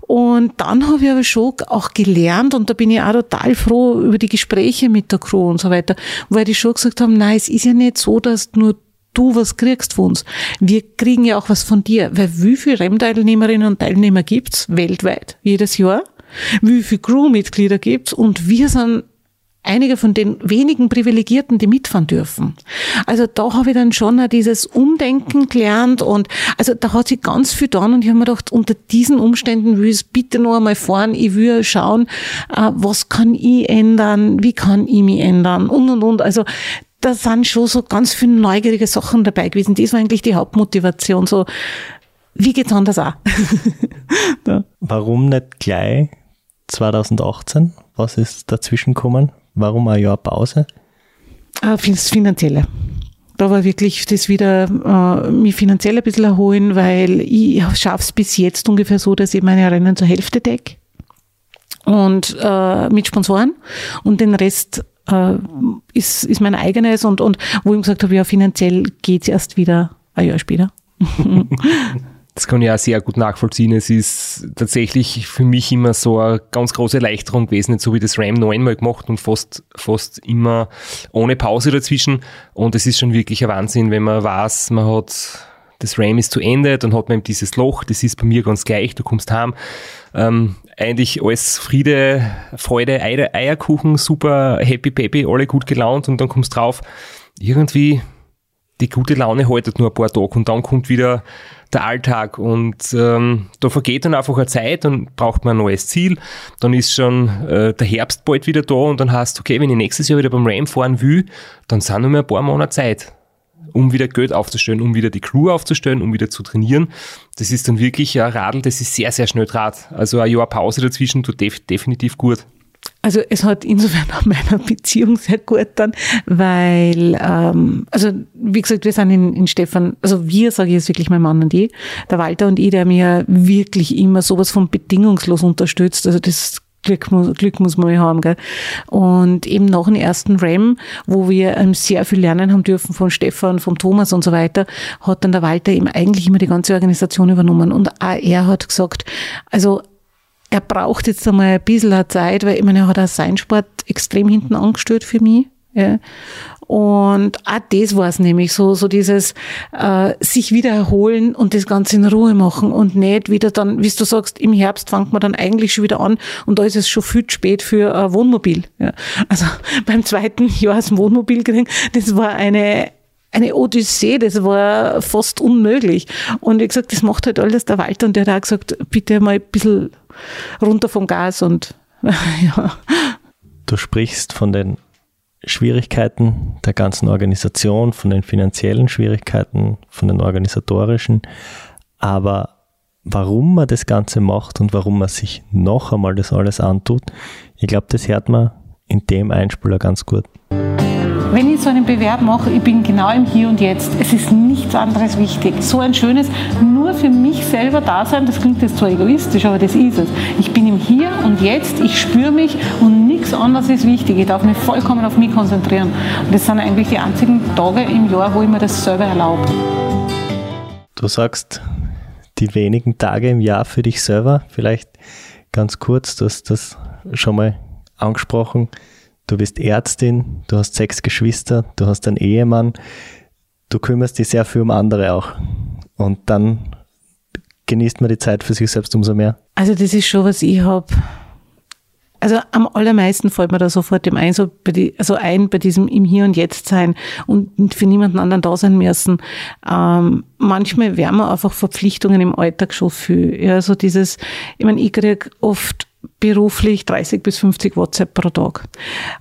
Und dann habe ich aber schon auch gelernt und da bin ich auch total froh über die Gespräche mit der Crew und so weiter, weil die schon gesagt haben, nein, es ist ja nicht so, dass nur du was kriegst von uns. Wir kriegen ja auch was von dir. Weil wie viele REM-Teilnehmerinnen und Teilnehmer gibt's weltweit jedes Jahr? Wie viele Crewmitglieder gibt's? Und wir sind einige von den wenigen Privilegierten, die mitfahren dürfen. Also da habe ich dann schon auch dieses Umdenken gelernt und also da hat sich ganz viel getan und ich habe mir gedacht, unter diesen Umständen will ich es bitte noch einmal fahren, ich will schauen, äh, was kann ich ändern, wie kann ich mich ändern und und und. Also da sind schon so ganz viele neugierige Sachen dabei gewesen. Das war eigentlich die Hauptmotivation. So, wie geht's anders auch? ja. Warum nicht gleich 2018? Was ist dazwischen gekommen? Warum ein Jahr Pause? Ah, das Finanzielle. Da war wirklich das wieder, äh, mich finanziell ein bisschen erholen, weil ich schaffe es bis jetzt ungefähr so, dass ich meine Rennen zur Hälfte decke und äh, mit Sponsoren und den Rest äh, ist, ist mein eigenes und, und wo ich gesagt habe, ja, finanziell geht es erst wieder ein Jahr später. Das kann ich auch sehr gut nachvollziehen. Es ist tatsächlich für mich immer so eine ganz große Erleichterung gewesen. Habe ich das RAM neunmal gemacht und fast, fast immer ohne Pause dazwischen. Und es ist schon wirklich ein Wahnsinn, wenn man weiß, man hat, das RAM ist zu Ende, dann hat man eben dieses Loch, das ist bei mir ganz gleich, du kommst heim. Ähm, eigentlich alles Friede, Freude, Eier, Eierkuchen, super happy peppy, alle gut gelaunt und dann kommst drauf, irgendwie die gute Laune haltet nur ein paar Tage und dann kommt wieder der Alltag und ähm, da vergeht dann einfach eine Zeit und braucht man ein neues Ziel. Dann ist schon äh, der Herbst bald wieder da und dann heißt okay, wenn ich nächstes Jahr wieder beim Ram fahren will, dann sind nur mehr ein paar Monate Zeit. Um wieder Geld aufzustellen, um wieder die Crew aufzustellen, um wieder zu trainieren. Das ist dann wirklich ein Radl, das ist sehr, sehr schnell Draht. Also ein Jahr Pause dazwischen tut def definitiv gut. Also es hat insofern auch meiner Beziehung sehr gut dann, weil, ähm, also wie gesagt, wir sind in, in Stefan, also wir, sage ich jetzt wirklich mein Mann und ich, der Walter und ich, der mir wirklich immer sowas von bedingungslos unterstützt. Also das Glück muss, Glück muss man haben. Gell? Und eben nach dem ersten RAM, wo wir ähm, sehr viel lernen haben dürfen von Stefan, von Thomas und so weiter, hat dann der Walter eben eigentlich immer die ganze Organisation übernommen. Und auch er hat gesagt, also er braucht jetzt einmal ein bisschen Zeit, weil ich meine, er hat auch seinen Sport extrem hinten angestellt für mich. Ja. Und auch das war es nämlich so, so dieses äh, sich wieder erholen und das Ganze in Ruhe machen und nicht wieder dann, wie du sagst, im Herbst fängt man dann eigentlich schon wieder an und da ist es schon viel zu spät für ein Wohnmobil. Ja. Also beim zweiten Jahr das Wohnmobil kriegen, das war eine eine Odyssee, das war fast unmöglich. Und ich gesagt, das macht halt alles der Walter und der hat auch gesagt, bitte mal ein bisschen runter vom Gas und ja. Du sprichst von den Schwierigkeiten der ganzen Organisation, von den finanziellen Schwierigkeiten, von den organisatorischen, aber warum man das Ganze macht und warum man sich noch einmal das alles antut, ich glaube, das hört man in dem Einspieler ganz gut. Wenn ich so einen Bewerb mache, ich bin genau im Hier und Jetzt. Es ist nichts anderes wichtig. So ein schönes, nur für mich selber da sein, das klingt jetzt zwar egoistisch, aber das ist es. Ich bin im Hier und Jetzt, ich spüre mich und nichts anderes ist wichtig. Ich darf mich vollkommen auf mich konzentrieren. Und das sind eigentlich die einzigen Tage im Jahr, wo ich mir das selber erlaube. Du sagst, die wenigen Tage im Jahr für dich selber, vielleicht ganz kurz, du hast das schon mal angesprochen du bist Ärztin, du hast sechs Geschwister, du hast einen Ehemann, du kümmerst dich sehr viel um andere auch. Und dann genießt man die Zeit für sich selbst umso mehr. Also das ist schon, was ich habe. Also am allermeisten fällt mir da sofort im ein, so die, also ein bei diesem im Hier und Jetzt sein und für niemanden anderen da sein müssen. Ähm, manchmal werden wir einfach Verpflichtungen im Alltag schon viel. Ja, so dieses, ich meine, ich kriege oft beruflich 30 bis 50 WhatsApp pro Tag.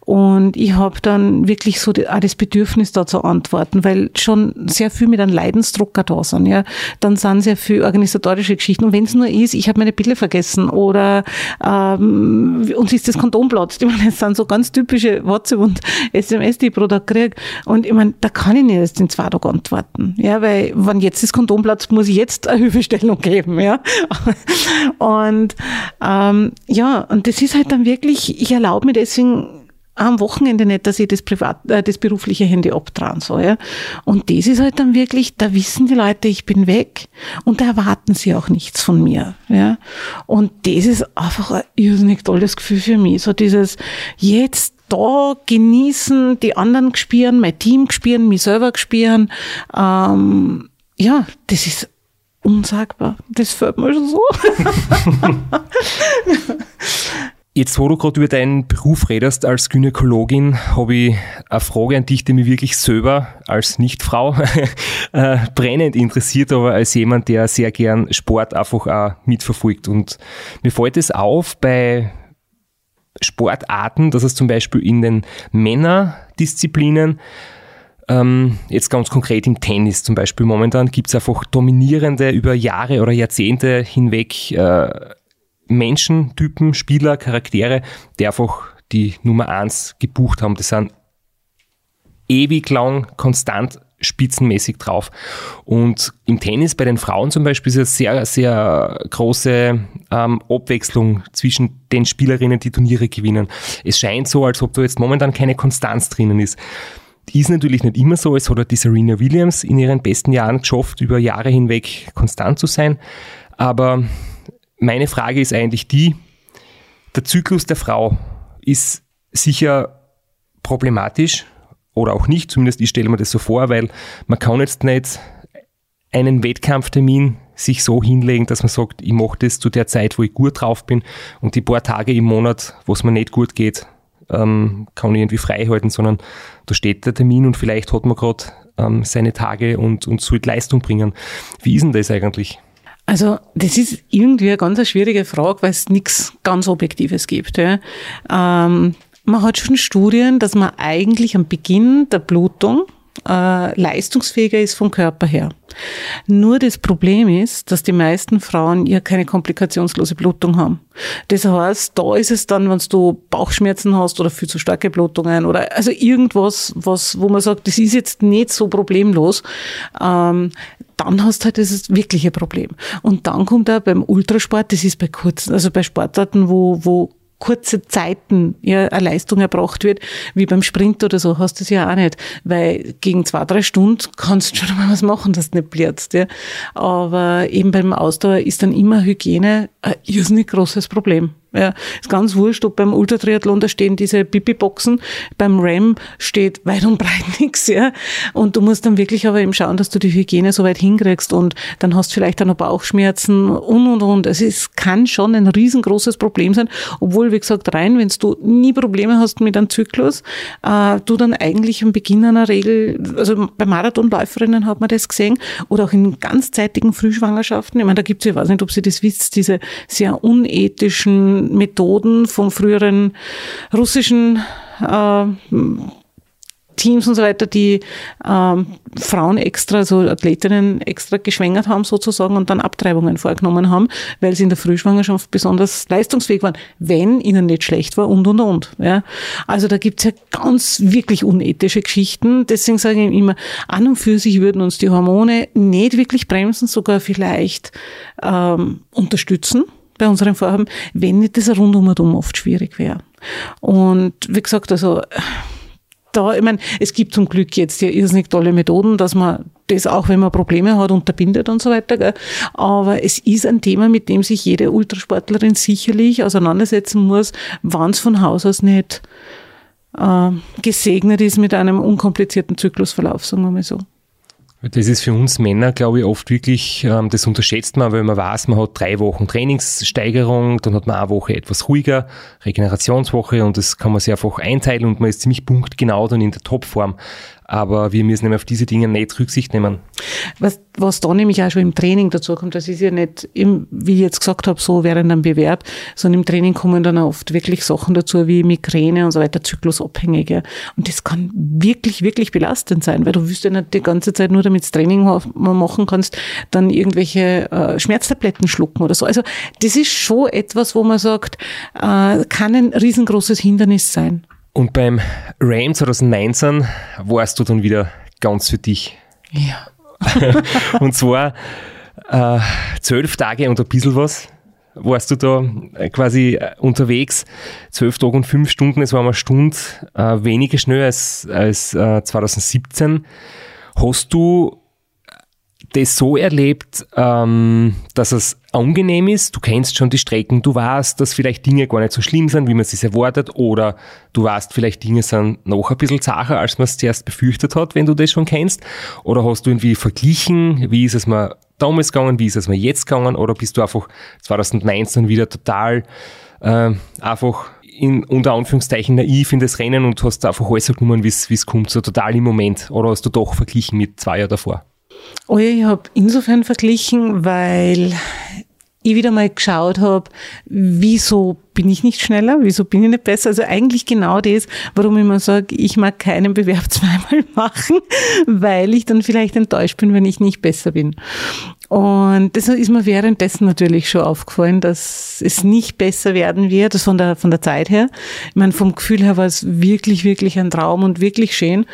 Und ich habe dann wirklich so auch das Bedürfnis da zu antworten, weil schon sehr viel mit einem Leidensdrucker da sind. Ja. Dann sind sehr viel organisatorische Geschichten. Und wenn es nur ist, ich habe meine Pille vergessen oder ähm, uns ist das Kondom platzt. Ich meine, das sind so ganz typische WhatsApp und SMS, die ich pro Tag kriege. Und ich meine, da kann ich nicht erst in zwei Tagen antworten. Ja, weil wenn jetzt das Kondom platzt, muss ich jetzt eine Hilfestellung geben. Ja. Und ähm, ja, und das ist halt dann wirklich, ich erlaube mir deswegen am Wochenende nicht, dass ich das privat, äh, das berufliche Handy abtragen soll. Ja. Und das ist halt dann wirklich, da wissen die Leute, ich bin weg und da erwarten sie auch nichts von mir. Ja. Und das ist einfach ein irrsinnig tolles Gefühl für mich. So dieses jetzt da genießen, die anderen gespielen, mein Team gespielen, mich selber gespielen. Ähm, ja, das ist unsagbar. Das fällt mir schon so. Jetzt, wo du gerade über deinen Beruf redest als Gynäkologin, habe ich eine Frage an dich, die mich wirklich selber als Nichtfrau äh, brennend interessiert, aber als jemand, der sehr gern Sport einfach auch mitverfolgt. Und mir fällt es auf bei Sportarten, dass es zum Beispiel in den Männerdisziplinen ähm, jetzt ganz konkret im Tennis zum Beispiel momentan gibt es einfach dominierende über Jahre oder Jahrzehnte hinweg äh, Menschentypen, Spieler, Charaktere, die einfach die Nummer eins gebucht haben. Das sind ewig lang, konstant spitzenmäßig drauf. Und im Tennis bei den Frauen zum Beispiel ist es sehr, sehr große ähm, Abwechslung zwischen den Spielerinnen, die Turniere gewinnen. Es scheint so, als ob da jetzt momentan keine Konstanz drinnen ist. Ist natürlich nicht immer so. Es hat auch die Serena Williams in ihren besten Jahren geschafft, über Jahre hinweg konstant zu sein. Aber meine Frage ist eigentlich die, der Zyklus der Frau ist sicher problematisch oder auch nicht, zumindest ich stelle mir das so vor, weil man kann jetzt nicht einen Wettkampftermin sich so hinlegen, dass man sagt, ich mache das zu der Zeit, wo ich gut drauf bin und die paar Tage im Monat, wo es mir nicht gut geht, ähm, kann ich irgendwie frei halten, sondern da steht der Termin und vielleicht hat man gerade ähm, seine Tage und, und soll Leistung bringen. Wie ist denn das eigentlich? Also das ist irgendwie eine ganz schwierige Frage, weil es nichts ganz Objektives gibt. Ja. Ähm, man hat schon Studien, dass man eigentlich am Beginn der Blutung äh, leistungsfähiger ist vom Körper her. Nur das Problem ist, dass die meisten Frauen ja keine komplikationslose Blutung haben. Das heißt, da ist es dann, wenn du Bauchschmerzen hast oder viel zu starke Blutungen oder also irgendwas, was, wo man sagt, das ist jetzt nicht so problemlos, ähm, dann hast du halt das wirkliche Problem. Und dann kommt auch beim Ultrasport, das ist bei kurzen, also bei Sportarten, wo, wo kurze Zeiten ja, eine Leistung erbracht wird, wie beim Sprint oder so, hast du es ja auch nicht. Weil gegen zwei, drei Stunden kannst du schon mal was machen, dass du nicht blierst. Ja. Aber eben beim Ausdauer ist dann immer Hygiene ein irrsinnig großes Problem. Ja, ist ganz wurscht, ob beim Ultratriathlon, da stehen diese Pipi-Boxen, beim RAM steht weit und breit nichts, ja. Und du musst dann wirklich aber eben schauen, dass du die Hygiene so weit hinkriegst und dann hast du vielleicht auch noch Bauchschmerzen und und und. Also es kann schon ein riesengroßes Problem sein, obwohl, wie gesagt, rein, wenn du nie Probleme hast mit einem Zyklus, äh, du dann eigentlich am Beginn einer Regel, also bei Marathonläuferinnen hat man das gesehen, oder auch in ganzzeitigen Frühschwangerschaften, ich meine, da gibt es, ich weiß nicht, ob Sie das wisst, diese sehr unethischen Methoden von früheren russischen äh, Teams und so weiter, die ähm, Frauen extra, also Athletinnen extra geschwängert haben sozusagen und dann Abtreibungen vorgenommen haben, weil sie in der Frühschwangerschaft besonders leistungsfähig waren, wenn ihnen nicht schlecht war und und und. Ja. Also da gibt's ja ganz wirklich unethische Geschichten. Deswegen sage ich immer, an und für sich würden uns die Hormone nicht wirklich bremsen, sogar vielleicht ähm, unterstützen bei unserem Vorhaben, wenn nicht das rundum und um oft schwierig wäre. Und wie gesagt, also da, ich meine, es gibt zum Glück jetzt ja irrsinnig tolle Methoden, dass man das auch, wenn man Probleme hat, unterbindet und so weiter. Gell? Aber es ist ein Thema, mit dem sich jede Ultrasportlerin sicherlich auseinandersetzen muss, wann es von Haus aus nicht äh, gesegnet ist mit einem unkomplizierten Zyklusverlauf, sagen wir mal so. Das ist für uns Männer, glaube ich, oft wirklich, ähm, das unterschätzt man, weil man weiß, man hat drei Wochen Trainingssteigerung, dann hat man eine Woche etwas ruhiger, Regenerationswoche und das kann man sich einfach einteilen und man ist ziemlich punktgenau dann in der Topform. Aber wir müssen auf diese Dinge nicht Rücksicht nehmen. Was, was da nämlich auch schon im Training dazu kommt, das ist ja nicht, im, wie ich jetzt gesagt habe, so während einem Bewerb, sondern im Training kommen dann oft wirklich Sachen dazu wie Migräne und so weiter, zyklusabhängige. Und das kann wirklich, wirklich belastend sein, weil du wirst ja nicht die ganze Zeit nur damit das Training machen kannst, dann irgendwelche äh, Schmerztabletten schlucken oder so. Also das ist schon etwas, wo man sagt, äh, kann ein riesengroßes Hindernis sein. Und beim RAM 2019 warst du dann wieder ganz für dich. Ja. und zwar äh, zwölf Tage und ein bisschen was warst du da äh, quasi äh, unterwegs. Zwölf Tage und fünf Stunden, es war mal eine Stunde äh, weniger schnell als, als äh, 2017. Hast du das so erlebt, ähm, dass es angenehm ist, du kennst schon die Strecken, du weißt, dass vielleicht Dinge gar nicht so schlimm sind, wie man es erwartet, oder du weißt, vielleicht Dinge sind noch ein bisschen zacher, als man es zuerst befürchtet hat, wenn du das schon kennst, oder hast du irgendwie verglichen, wie ist es mal damals gegangen, wie ist es mal jetzt gegangen, oder bist du einfach 2019 wieder total äh, einfach in, unter Anführungszeichen naiv in das Rennen und hast einfach alles genommen, wie es kommt, so total im Moment, oder hast du doch verglichen mit zwei Jahren davor? Oh ja, ich habe insofern verglichen, weil ich wieder mal geschaut habe, wieso bin ich nicht schneller, wieso bin ich nicht besser? Also eigentlich genau das, warum ich immer sage, ich mag keinen Bewerb zweimal machen, weil ich dann vielleicht enttäuscht bin, wenn ich nicht besser bin. Und das ist mir währenddessen natürlich schon aufgefallen, dass es nicht besser werden wird, das von der, von der Zeit her. Ich meine, vom Gefühl her war es wirklich, wirklich ein Traum und wirklich schön.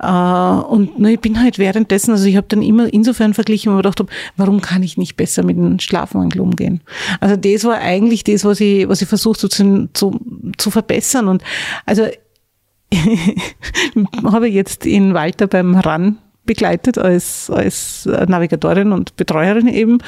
Äh, und na, ich bin halt währenddessen, also ich habe dann immer insofern verglichen, wo ich gedacht habe, warum kann ich nicht besser mit dem Schlafmangel umgehen? Also das war eigentlich das, was ich, was ich versucht zu, zu, zu verbessern. Und also habe jetzt in Walter beim RAN begleitet als, als Navigatorin und Betreuerin eben.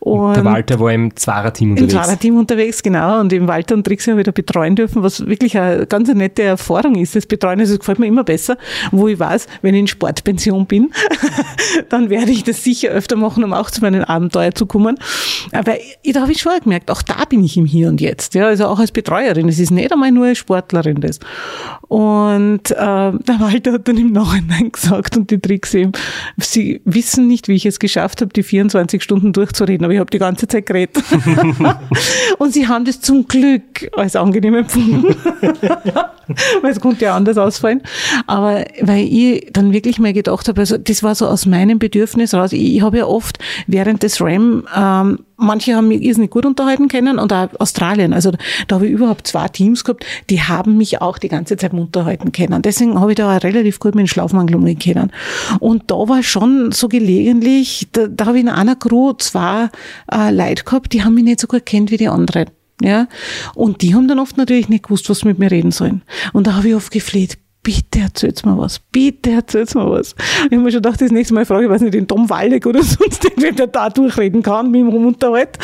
Und der Walter war im Zwarer-Team unterwegs. Im Zwarer-Team unterwegs, genau. Und im Walter und Trixie habe ich da betreuen dürfen, was wirklich eine ganz eine nette Erfahrung ist. Das Betreuen, das gefällt mir immer besser, wo ich weiß, wenn ich in Sportpension bin, dann werde ich das sicher öfter machen, um auch zu meinen Abenteuern zu kommen. Aber da habe ich schon gemerkt, auch da bin ich im Hier und Jetzt. Ja, also auch als Betreuerin. Es ist nicht einmal nur als Sportlerin das. Und äh, der Walter hat dann im Nachhinein gesagt und die Tricks eben, sie wissen nicht, wie ich es geschafft habe, die 24 Stunden durchzureden, aber ich habe die ganze Zeit geredet. und sie haben das zum Glück als angenehm empfunden. weil es konnte ja anders ausfallen. Aber weil ich dann wirklich mal gedacht habe, also das war so aus meinem Bedürfnis raus. Ich, ich habe ja oft während des RAM ähm, manche haben mich irrsinnig gut unterhalten können und auch Australien. Also da habe ich überhaupt zwei Teams gehabt, die haben mich auch die ganze Zeit unterhalten können. Deswegen habe ich da auch relativ gut mit dem Schlafmangel umgehen können. Und da war schon so gelegentlich, da, da habe ich in einer Crew zwei äh, Leute gehabt, die haben mich nicht so gut kennt wie die anderen. Ja, und die haben dann oft natürlich nicht gewusst, was sie mit mir reden sollen. Und da habe ich oft gefleht, bitte erzähl's mir was, bitte erzähl's mir was. Ich habe mir schon gedacht, das nächste Mal frage ich, weiß nicht, den Tom Waldeck oder sonst irgendwen, der da durchreden kann, mit dem Rumunterhalt.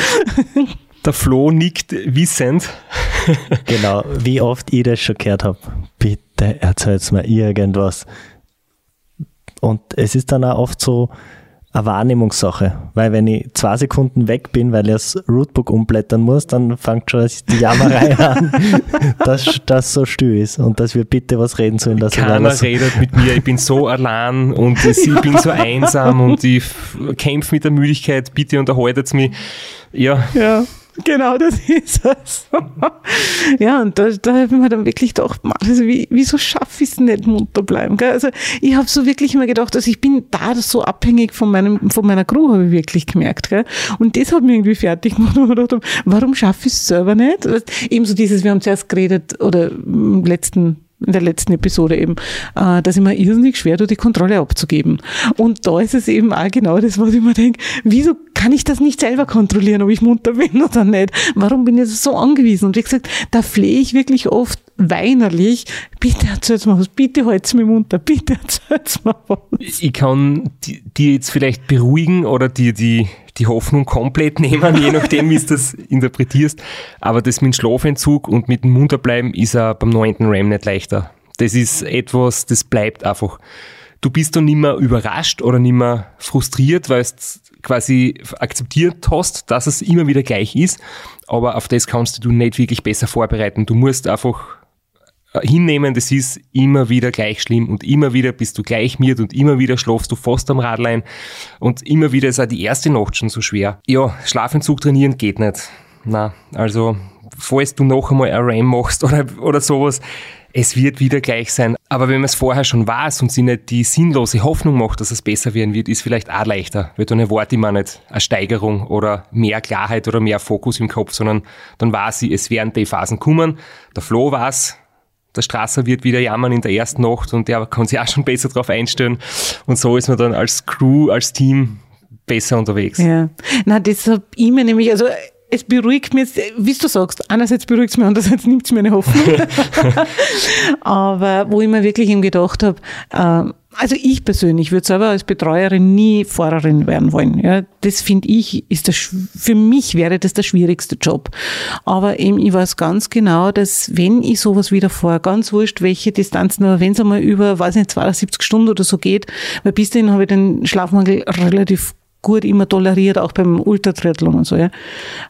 Der Flo nickt wissend. Genau, wie oft ich das schon gehört habe. Bitte erzähl's mir irgendwas. Und es ist dann auch oft so eine Wahrnehmungssache, weil wenn ich zwei Sekunden weg bin, weil ich das Rootbook umblättern muss, dann fängt schon die Jammerei an, dass das so still ist und dass wir bitte was reden sollen. Dass Keiner was- redet mit mir, ich bin so allein und ich bin so einsam und ich kämpfe mit der Müdigkeit, bitte unterhaltet mich. Ja, Ja, genau, das ist es. ja, und da, da habe ich mir dann wirklich gedacht, Mann, also wie, wieso schaffe ich es nicht, munter bleiben? Gell? Also ich habe so wirklich immer gedacht, also ich bin da so abhängig von, meinem, von meiner Crew, habe ich wirklich gemerkt. Gell? Und das hat mich irgendwie fertig gemacht, mir gedacht warum schaffe ich es selber nicht? Weißt, Ebenso dieses, wir haben zuerst geredet, oder im letzten in der letzten Episode eben, äh, dass ich mir irrsinnig schwer tue, die Kontrolle abzugeben. Und da ist es eben auch genau das, was ich mir denke, wieso kann ich das nicht selber kontrollieren, ob ich munter bin oder nicht? Warum bin ich so angewiesen? Und wie gesagt, da flehe ich wirklich oft weinerlich, bitte erzähl's mir was, bitte halt's mir munter, bitte erzähl's mir was. ich kann di- dir jetzt vielleicht beruhigen oder dir die, die Hoffnung komplett nehmen, je nachdem, wie du das interpretierst. Aber das mit Schlafentzug und mit dem Munterbleiben ist auch beim neunten RAM nicht leichter. Das ist etwas, das bleibt einfach. Du bist dann nicht mehr überrascht oder nicht mehr frustriert, weil du quasi akzeptiert hast, dass es immer wieder gleich ist. Aber auf das kannst du nicht wirklich besser vorbereiten. Du musst einfach hinnehmen, das ist immer wieder gleich schlimm und immer wieder bist du gleich miert und immer wieder schlafst du fast am Radlein und immer wieder ist auch die erste Nacht schon so schwer. Ja, Schlafentzug trainieren geht nicht. Na, also falls du noch einmal ein RAM machst oder, oder sowas, es wird wieder gleich sein. Aber wenn man es vorher schon weiß und sich nicht die sinnlose Hoffnung macht, dass es besser werden wird, ist vielleicht auch leichter, weil dann erwarte ich mir nicht eine Steigerung oder mehr Klarheit oder mehr Fokus im Kopf, sondern dann weiß ich, es werden die Phasen kommen. Der Flo weiß, der Strasser wird wieder jammern in der ersten Nacht und der kann sich auch schon besser darauf einstellen. Und so ist man dann als Crew, als Team besser unterwegs. Ja, na, das hab ich mir nämlich, also es beruhigt mich wie du sagst, einerseits beruhigt es mich, andererseits nimmt es mir eine Hoffnung. Aber wo ich mir wirklich eben gedacht habe, ähm, also ich persönlich würde selber als Betreuerin nie Fahrerin werden wollen. Ja, das finde ich, ist das, für mich wäre das der schwierigste Job. Aber eben, ich weiß ganz genau, dass wenn ich sowas wieder fahre, ganz wurscht, welche Distanzen, aber wenn es einmal über, weiß nicht, 72 Stunden oder so geht, weil bis dahin habe ich den Schlafmangel relativ gut immer toleriert, auch beim Ultratriathlon und so, ja. Äh,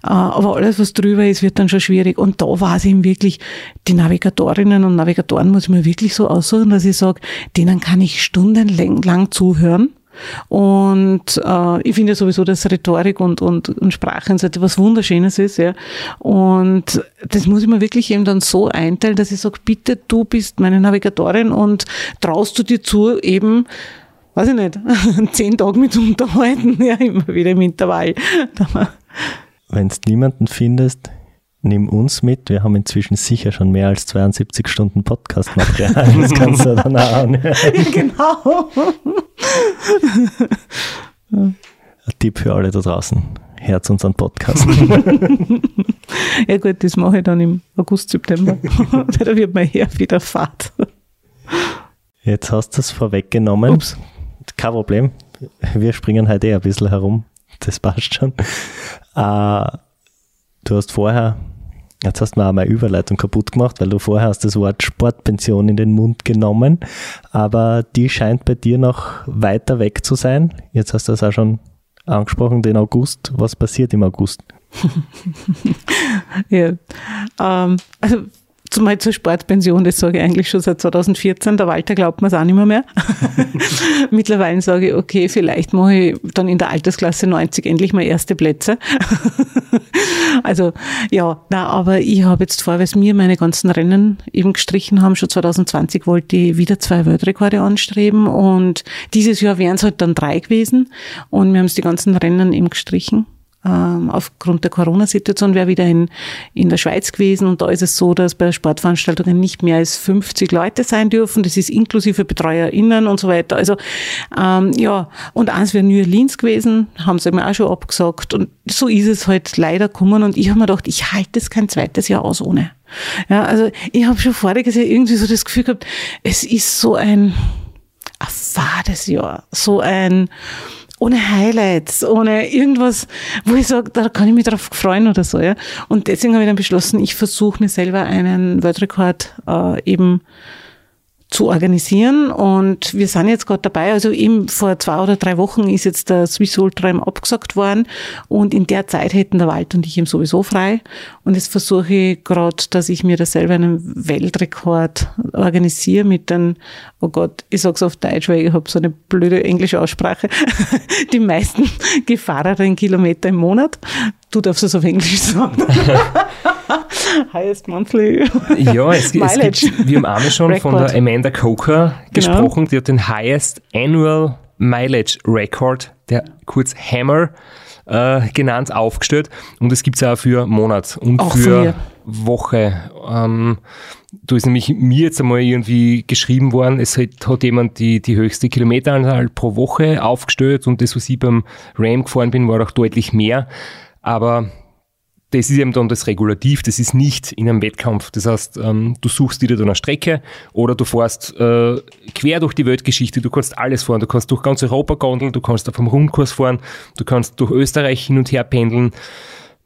Aber alles, was drüber ist, wird dann schon schwierig. Und da war es eben wirklich, die Navigatorinnen und Navigatoren muss ich mir wirklich so aussuchen, dass ich sage, denen kann ich stundenlang zuhören. Und äh, ich finde ja sowieso, dass Rhetorik und, und, und Sprache und so etwas Wunderschönes ist, ja. Und das muss ich mir wirklich eben dann so einteilen, dass ich sage, bitte, du bist meine Navigatorin und traust du dir zu, eben weiß ich nicht, zehn Tage mit unterhalten, ja, immer wieder im Intervall. Wenn du niemanden findest, nimm uns mit. Wir haben inzwischen sicher schon mehr als 72 Stunden Podcast-Material. Das kannst du dann auch anhören. genau. Ein Tipp für alle da draußen. Herz unseren Podcast. Ja gut, das mache ich dann im August, September. da wird mein Herr wieder Fahrt. Jetzt hast du es vorweggenommen. Ups. Kein Problem. Wir springen heute eh ein bisschen herum. Das passt schon. Äh, du hast vorher, jetzt hast du mir auch meine Überleitung kaputt gemacht, weil du vorher hast das Wort Sportpension in den Mund genommen. Aber die scheint bei dir noch weiter weg zu sein. Jetzt hast du das auch schon angesprochen, den August. Was passiert im August? Ja. Ähm, also zumal zur Sportpension, das sage ich eigentlich schon seit 2014, der Walter glaubt mir es auch nicht mehr. mehr. Mittlerweile sage ich, okay, vielleicht mache ich dann in der Altersklasse 90 endlich mal erste Plätze. also ja, na, aber ich habe jetzt vor, weil es mir meine ganzen Rennen eben gestrichen haben, schon 2020 wollte ich wieder zwei Weltrekorde anstreben und dieses Jahr wären es halt dann drei gewesen und wir haben es die ganzen Rennen eben gestrichen aufgrund der Corona-Situation wäre wieder in, in der Schweiz gewesen und da ist es so, dass bei Sportveranstaltungen nicht mehr als 50 Leute sein dürfen. Das ist inklusive BetreuerInnen und so weiter. Also ähm, ja, und eins wäre New Orleans gewesen, haben sie mir auch schon abgesagt und so ist es halt leider gekommen und ich habe mir gedacht, ich halte es kein zweites Jahr aus ohne. Ja, also ich habe schon voriges Jahr irgendwie so das Gefühl gehabt, es ist so ein, ein fades Jahr, so ein ohne Highlights, ohne irgendwas, wo ich sage, da kann ich mich drauf freuen oder so. Ja. Und deswegen habe ich dann beschlossen, ich versuche mir selber einen Weltrekord äh, eben zu organisieren. Und wir sind jetzt gerade dabei, also eben vor zwei oder drei Wochen ist jetzt der Swiss Ultra abgesagt worden und in der Zeit hätten der Wald und ich ihm sowieso frei. Und jetzt versuche ich gerade, dass ich mir da selber einen Weltrekord organisiere mit den, oh Gott, ich sag's auf Deutsch, weil ich habe so eine blöde englische Aussprache, die meisten gefahrenen Kilometer im Monat. Du darfst es auf Englisch sagen. Highest monthly Ja, es, es gibt, wir haben einmal schon Record. von der Amanda Coker genau. gesprochen, die hat den Highest Annual Mileage Record, der kurz Hammer äh, genannt, aufgestellt. Und das gibt es auch für Monat und auch für Woche. Ähm, da ist nämlich mir jetzt einmal irgendwie geschrieben worden, es hat, hat jemand die, die höchste Kilometeranzahl pro Woche aufgestellt und das, was ich beim Ram gefahren bin, war auch deutlich mehr. Aber das ist eben dann das Regulativ, das ist nicht in einem Wettkampf. Das heißt, ähm, du suchst dir dann eine Strecke oder du fährst äh, quer durch die Weltgeschichte, du kannst alles fahren, du kannst durch ganz Europa gondeln, du kannst auf einem Rundkurs fahren, du kannst durch Österreich hin und her pendeln.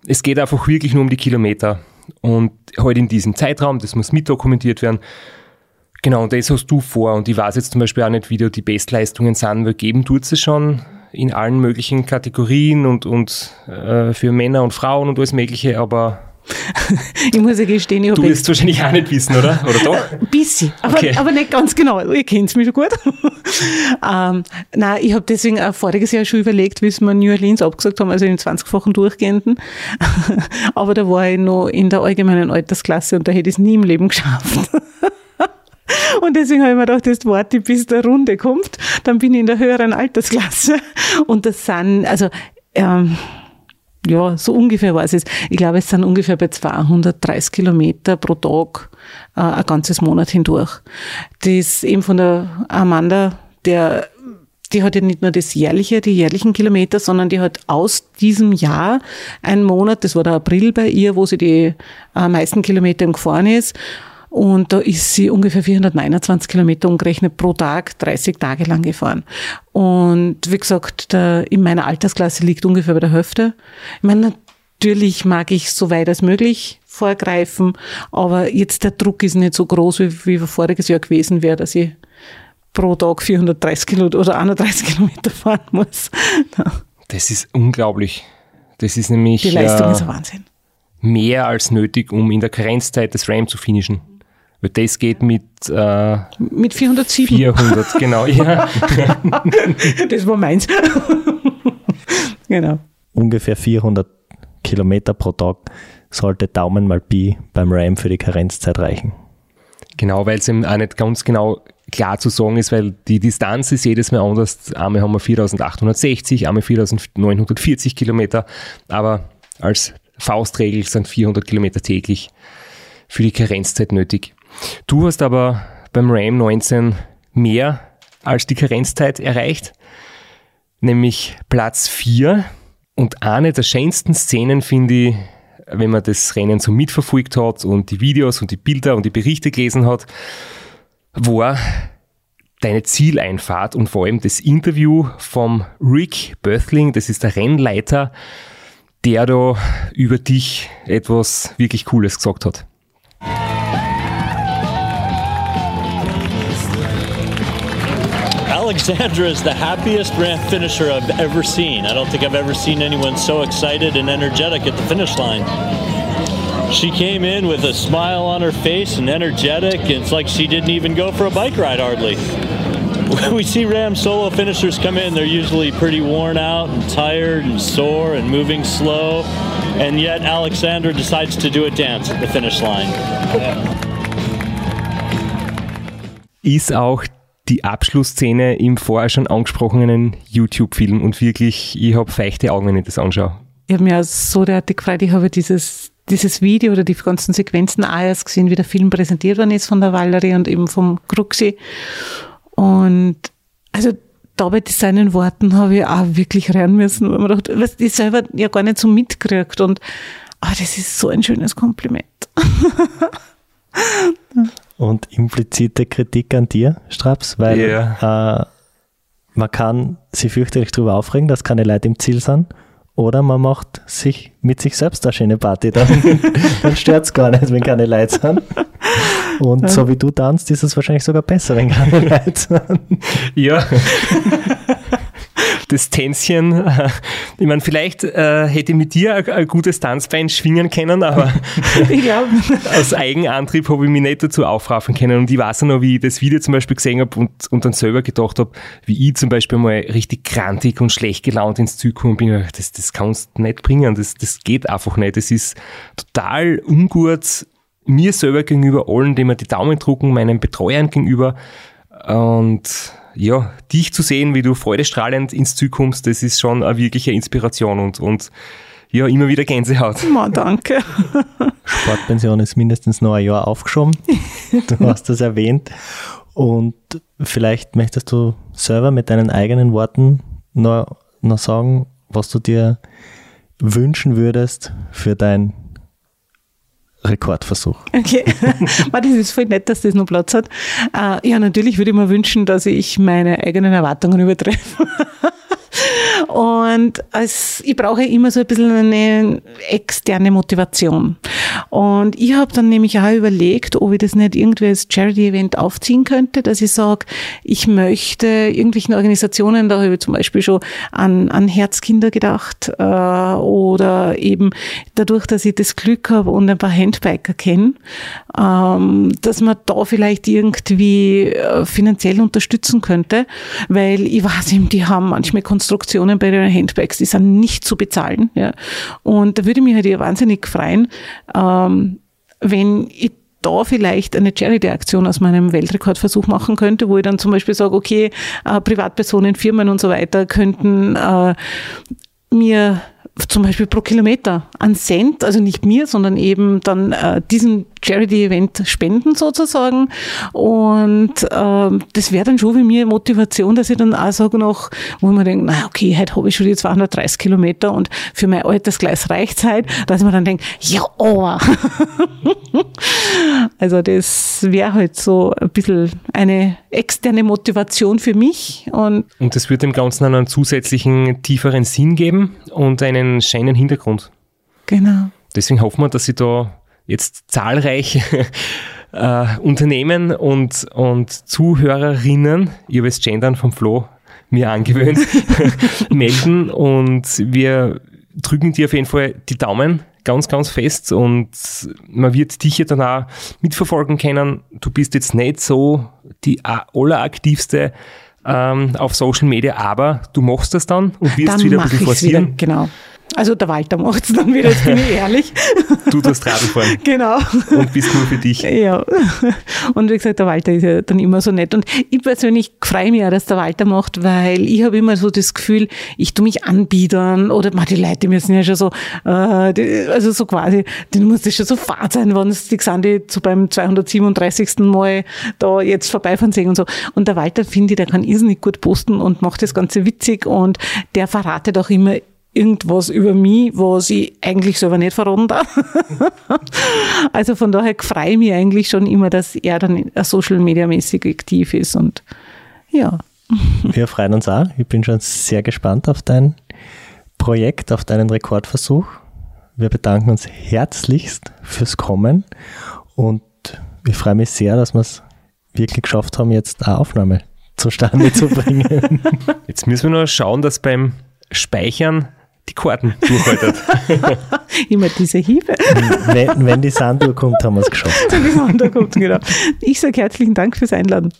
Es geht einfach wirklich nur um die Kilometer. Und halt in diesem Zeitraum, das muss mitdokumentiert werden. Genau, und das hast du vor. Und ich weiß jetzt zum Beispiel auch nicht, wie da die Bestleistungen sind, weil geben tut es schon in allen möglichen Kategorien und, und äh, für Männer und Frauen und alles Mögliche, aber ich muss ja gestehen, ich Du wirst es wahrscheinlich auch nicht wissen, oder? Oder doch? Ein bisschen, aber, okay. aber nicht ganz genau. Ihr kennt mich schon gut. ähm, nein, ich habe deswegen auch voriges Jahr schon überlegt, wie wir New Orleans abgesagt haben, also in 20-fachen durchgehenden. aber da war ich noch in der allgemeinen Altersklasse und da hätte ich es nie im Leben geschafft. Und deswegen habe ich mir gedacht, das warte, bis der Runde kommt. Dann bin ich in der höheren Altersklasse. Und das sind, also, ähm, ja, so ungefähr war es. Ich glaube, es sind ungefähr bei 230 Kilometer pro Tag äh, ein ganzes Monat hindurch. Das eben von der Amanda, der die hat ja nicht nur das jährliche, die jährlichen Kilometer, sondern die hat aus diesem Jahr einen Monat, das war der April bei ihr, wo sie die äh, meisten Kilometer gefahren ist. Und da ist sie ungefähr 429 Kilometer umgerechnet pro Tag, 30 Tage lang gefahren. Und wie gesagt, der, in meiner Altersklasse liegt ungefähr bei der Hälfte. Ich meine, natürlich mag ich so weit als möglich vorgreifen, aber jetzt der Druck ist nicht so groß, wie, wie voriges Jahr gewesen wäre, dass ich pro Tag 430 Kilometer oder 31 Kilometer fahren muss. Das ist unglaublich. Das ist nämlich. Die Leistung äh, ist ein Wahnsinn. Mehr als nötig, um in der Karenzzeit des RAM zu finishen. Weil das geht mit, äh, mit 407. 400, genau. Ja. das war meins. genau. Ungefähr 400 Kilometer pro Tag sollte Daumen mal Pi beim RAM für die Karenzzeit reichen. Genau, weil es eben auch nicht ganz genau klar zu sagen ist, weil die Distanz ist jedes Mal anders. Einmal haben wir 4860, einmal 4940 Kilometer, aber als Faustregel sind 400 Kilometer täglich für die Karenzzeit nötig. Du hast aber beim RAM 19 mehr als die Karenzzeit erreicht, nämlich Platz 4. Und eine der schönsten Szenen finde ich, wenn man das Rennen so mitverfolgt hat und die Videos und die Bilder und die Berichte gelesen hat, war deine Zieleinfahrt und vor allem das Interview vom Rick Böthling, das ist der Rennleiter, der da über dich etwas wirklich Cooles gesagt hat. Alexandra is the happiest ramp finisher I've ever seen. I don't think I've ever seen anyone so excited and energetic at the finish line. She came in with a smile on her face and energetic. It's like she didn't even go for a bike ride hardly. we see Ram solo finishers come in, they're usually pretty worn out and tired and sore and moving slow. And yet Alexandra decides to do a dance at the finish line. Ist auch die Abschlussszene im vorher schon angesprochenen YouTube-Film und wirklich, ich habe feuchte Augen, wenn ich das anschaue. Ich habe mich auch so derartig gefreut, ich habe dieses, dieses Video oder die ganzen Sequenzen auch erst gesehen, wie der Film präsentiert worden ist von der Valerie und eben vom Kruxi. Und also da bei seinen Worten habe ich auch wirklich rein müssen, weil man dachte, was ich selber ja gar nicht so mitkriegt und ah, das ist so ein schönes Kompliment. Und implizite Kritik an dir, Straps, weil Ja. äh, man kann sich fürchterlich darüber aufregen, dass keine Leute im Ziel sind. Oder man macht sich mit sich selbst eine schöne Party. Dann, dann stört es gar nicht, wenn keine Leute sind. Und so wie du tanzt, ist es wahrscheinlich sogar besser, wenn keine Leute sind. Ja. Das Tänzchen, ich meine, vielleicht äh, hätte ich mit dir ein, ein gutes Tanzbein schwingen können, aber Ich aus Eigenantrieb habe ich mich nicht dazu aufraffen können. Und ich weiß auch noch, wie ich das Video zum Beispiel gesehen habe und, und dann selber gedacht habe, wie ich zum Beispiel mal richtig krantig und schlecht gelaunt ins Ziel gekommen bin. Das, das kannst du nicht bringen, das, das geht einfach nicht. Das ist total ungut mir selber gegenüber, allen, die mir die Daumen drucken, meinen Betreuern gegenüber. Und ja, dich zu sehen, wie du freudestrahlend ins Ziel kommst, das ist schon eine wirkliche Inspiration und, und ja, immer wieder Gänsehaut. Ma, danke. Sportpension ist mindestens noch ein Jahr aufgeschoben. Du hast das erwähnt. Und vielleicht möchtest du selber mit deinen eigenen Worten noch, noch sagen, was du dir wünschen würdest für dein Rekordversuch. Okay. Das ist voll nett, dass das noch Platz hat. Äh, ja, natürlich würde ich mir wünschen, dass ich meine eigenen Erwartungen übertreffe. Und als, ich brauche immer so ein bisschen eine externe Motivation. Und ich habe dann nämlich auch überlegt, ob ich das nicht irgendwie als Charity-Event aufziehen könnte, dass ich sage, ich möchte irgendwelchen Organisationen, da habe ich zum Beispiel schon an, an Herzkinder gedacht, äh, oder eben dadurch, dass ich das Glück habe und ein paar Handbiker kenne, ähm, dass man da vielleicht irgendwie äh, finanziell unterstützen könnte, weil ich weiß eben, die haben manchmal Konstruktionen bei den Handbags, die sind nicht zu bezahlen. Ja. Und da würde mich halt ja wahnsinnig freuen, ähm, wenn ich da vielleicht eine Charity-Aktion aus meinem Weltrekordversuch machen könnte, wo ich dann zum Beispiel sage, okay, äh, Privatpersonen, Firmen und so weiter könnten äh, mir zum Beispiel pro Kilometer einen Cent, also nicht mir, sondern eben dann äh, diesen Charity-Event spenden sozusagen. Und ähm, das wäre dann schon wie mir Motivation, dass ich dann auch sage noch, wo man denkt, na okay, heute habe ich schon die 230 Kilometer und für mein Altersgleis reicht's halt, dass man dann denkt, ja, oh. also das wäre halt so ein bisschen eine externe Motivation für mich und Und das wird dem Ganzen einen zusätzlichen, tieferen Sinn geben und einen scheinen Hintergrund. genau. Deswegen hoffen wir, dass sie da jetzt zahlreiche äh, Unternehmen und, und Zuhörerinnen, ich habe das Gendern vom Flo mir angewöhnt, melden und wir drücken dir auf jeden Fall die Daumen ganz, ganz fest und man wird dich ja dann auch mitverfolgen können. Du bist jetzt nicht so die alleraktivste ähm, auf Social Media, aber du machst das dann und wirst Dann wieder ein bisschen ich wieder, forcieren. genau. Also der Walter macht's dann wieder, jetzt bin ich ehrlich. Du tust Radl fahren genau. und bist nur für dich. Ja. Und wie gesagt, der Walter ist ja dann immer so nett. Und ich persönlich freue mich auch, dass der Walter macht, weil ich habe immer so das Gefühl, ich tu mich anbiedern oder man, die Leute müssen ja schon so, äh, die, also so quasi, denen muss das schon so fad sein, wenn es die Xandi so beim 237. Mal da jetzt vorbeifahren sehen und so. Und der Walter, finde ich, der kann irrsinnig gut posten und macht das Ganze witzig und der verratet auch immer irgendwas über mich, was ich eigentlich selber nicht verraten darf. also von daher freue ich mich eigentlich schon immer, dass er dann social media mäßig aktiv ist und ja. Wir freuen uns auch. Ich bin schon sehr gespannt auf dein Projekt, auf deinen Rekordversuch. Wir bedanken uns herzlichst fürs Kommen und ich freue mich sehr, dass wir es wirklich geschafft haben, jetzt eine Aufnahme zustande zu bringen. Jetzt müssen wir nur schauen, dass beim Speichern die Karten durchhaltet. Immer diese Hiebe. wenn, wenn die Sanduhr kommt, haben wir es geschafft. Die Sanduhr kommt, genau. Ich sage herzlichen Dank fürs Einladen.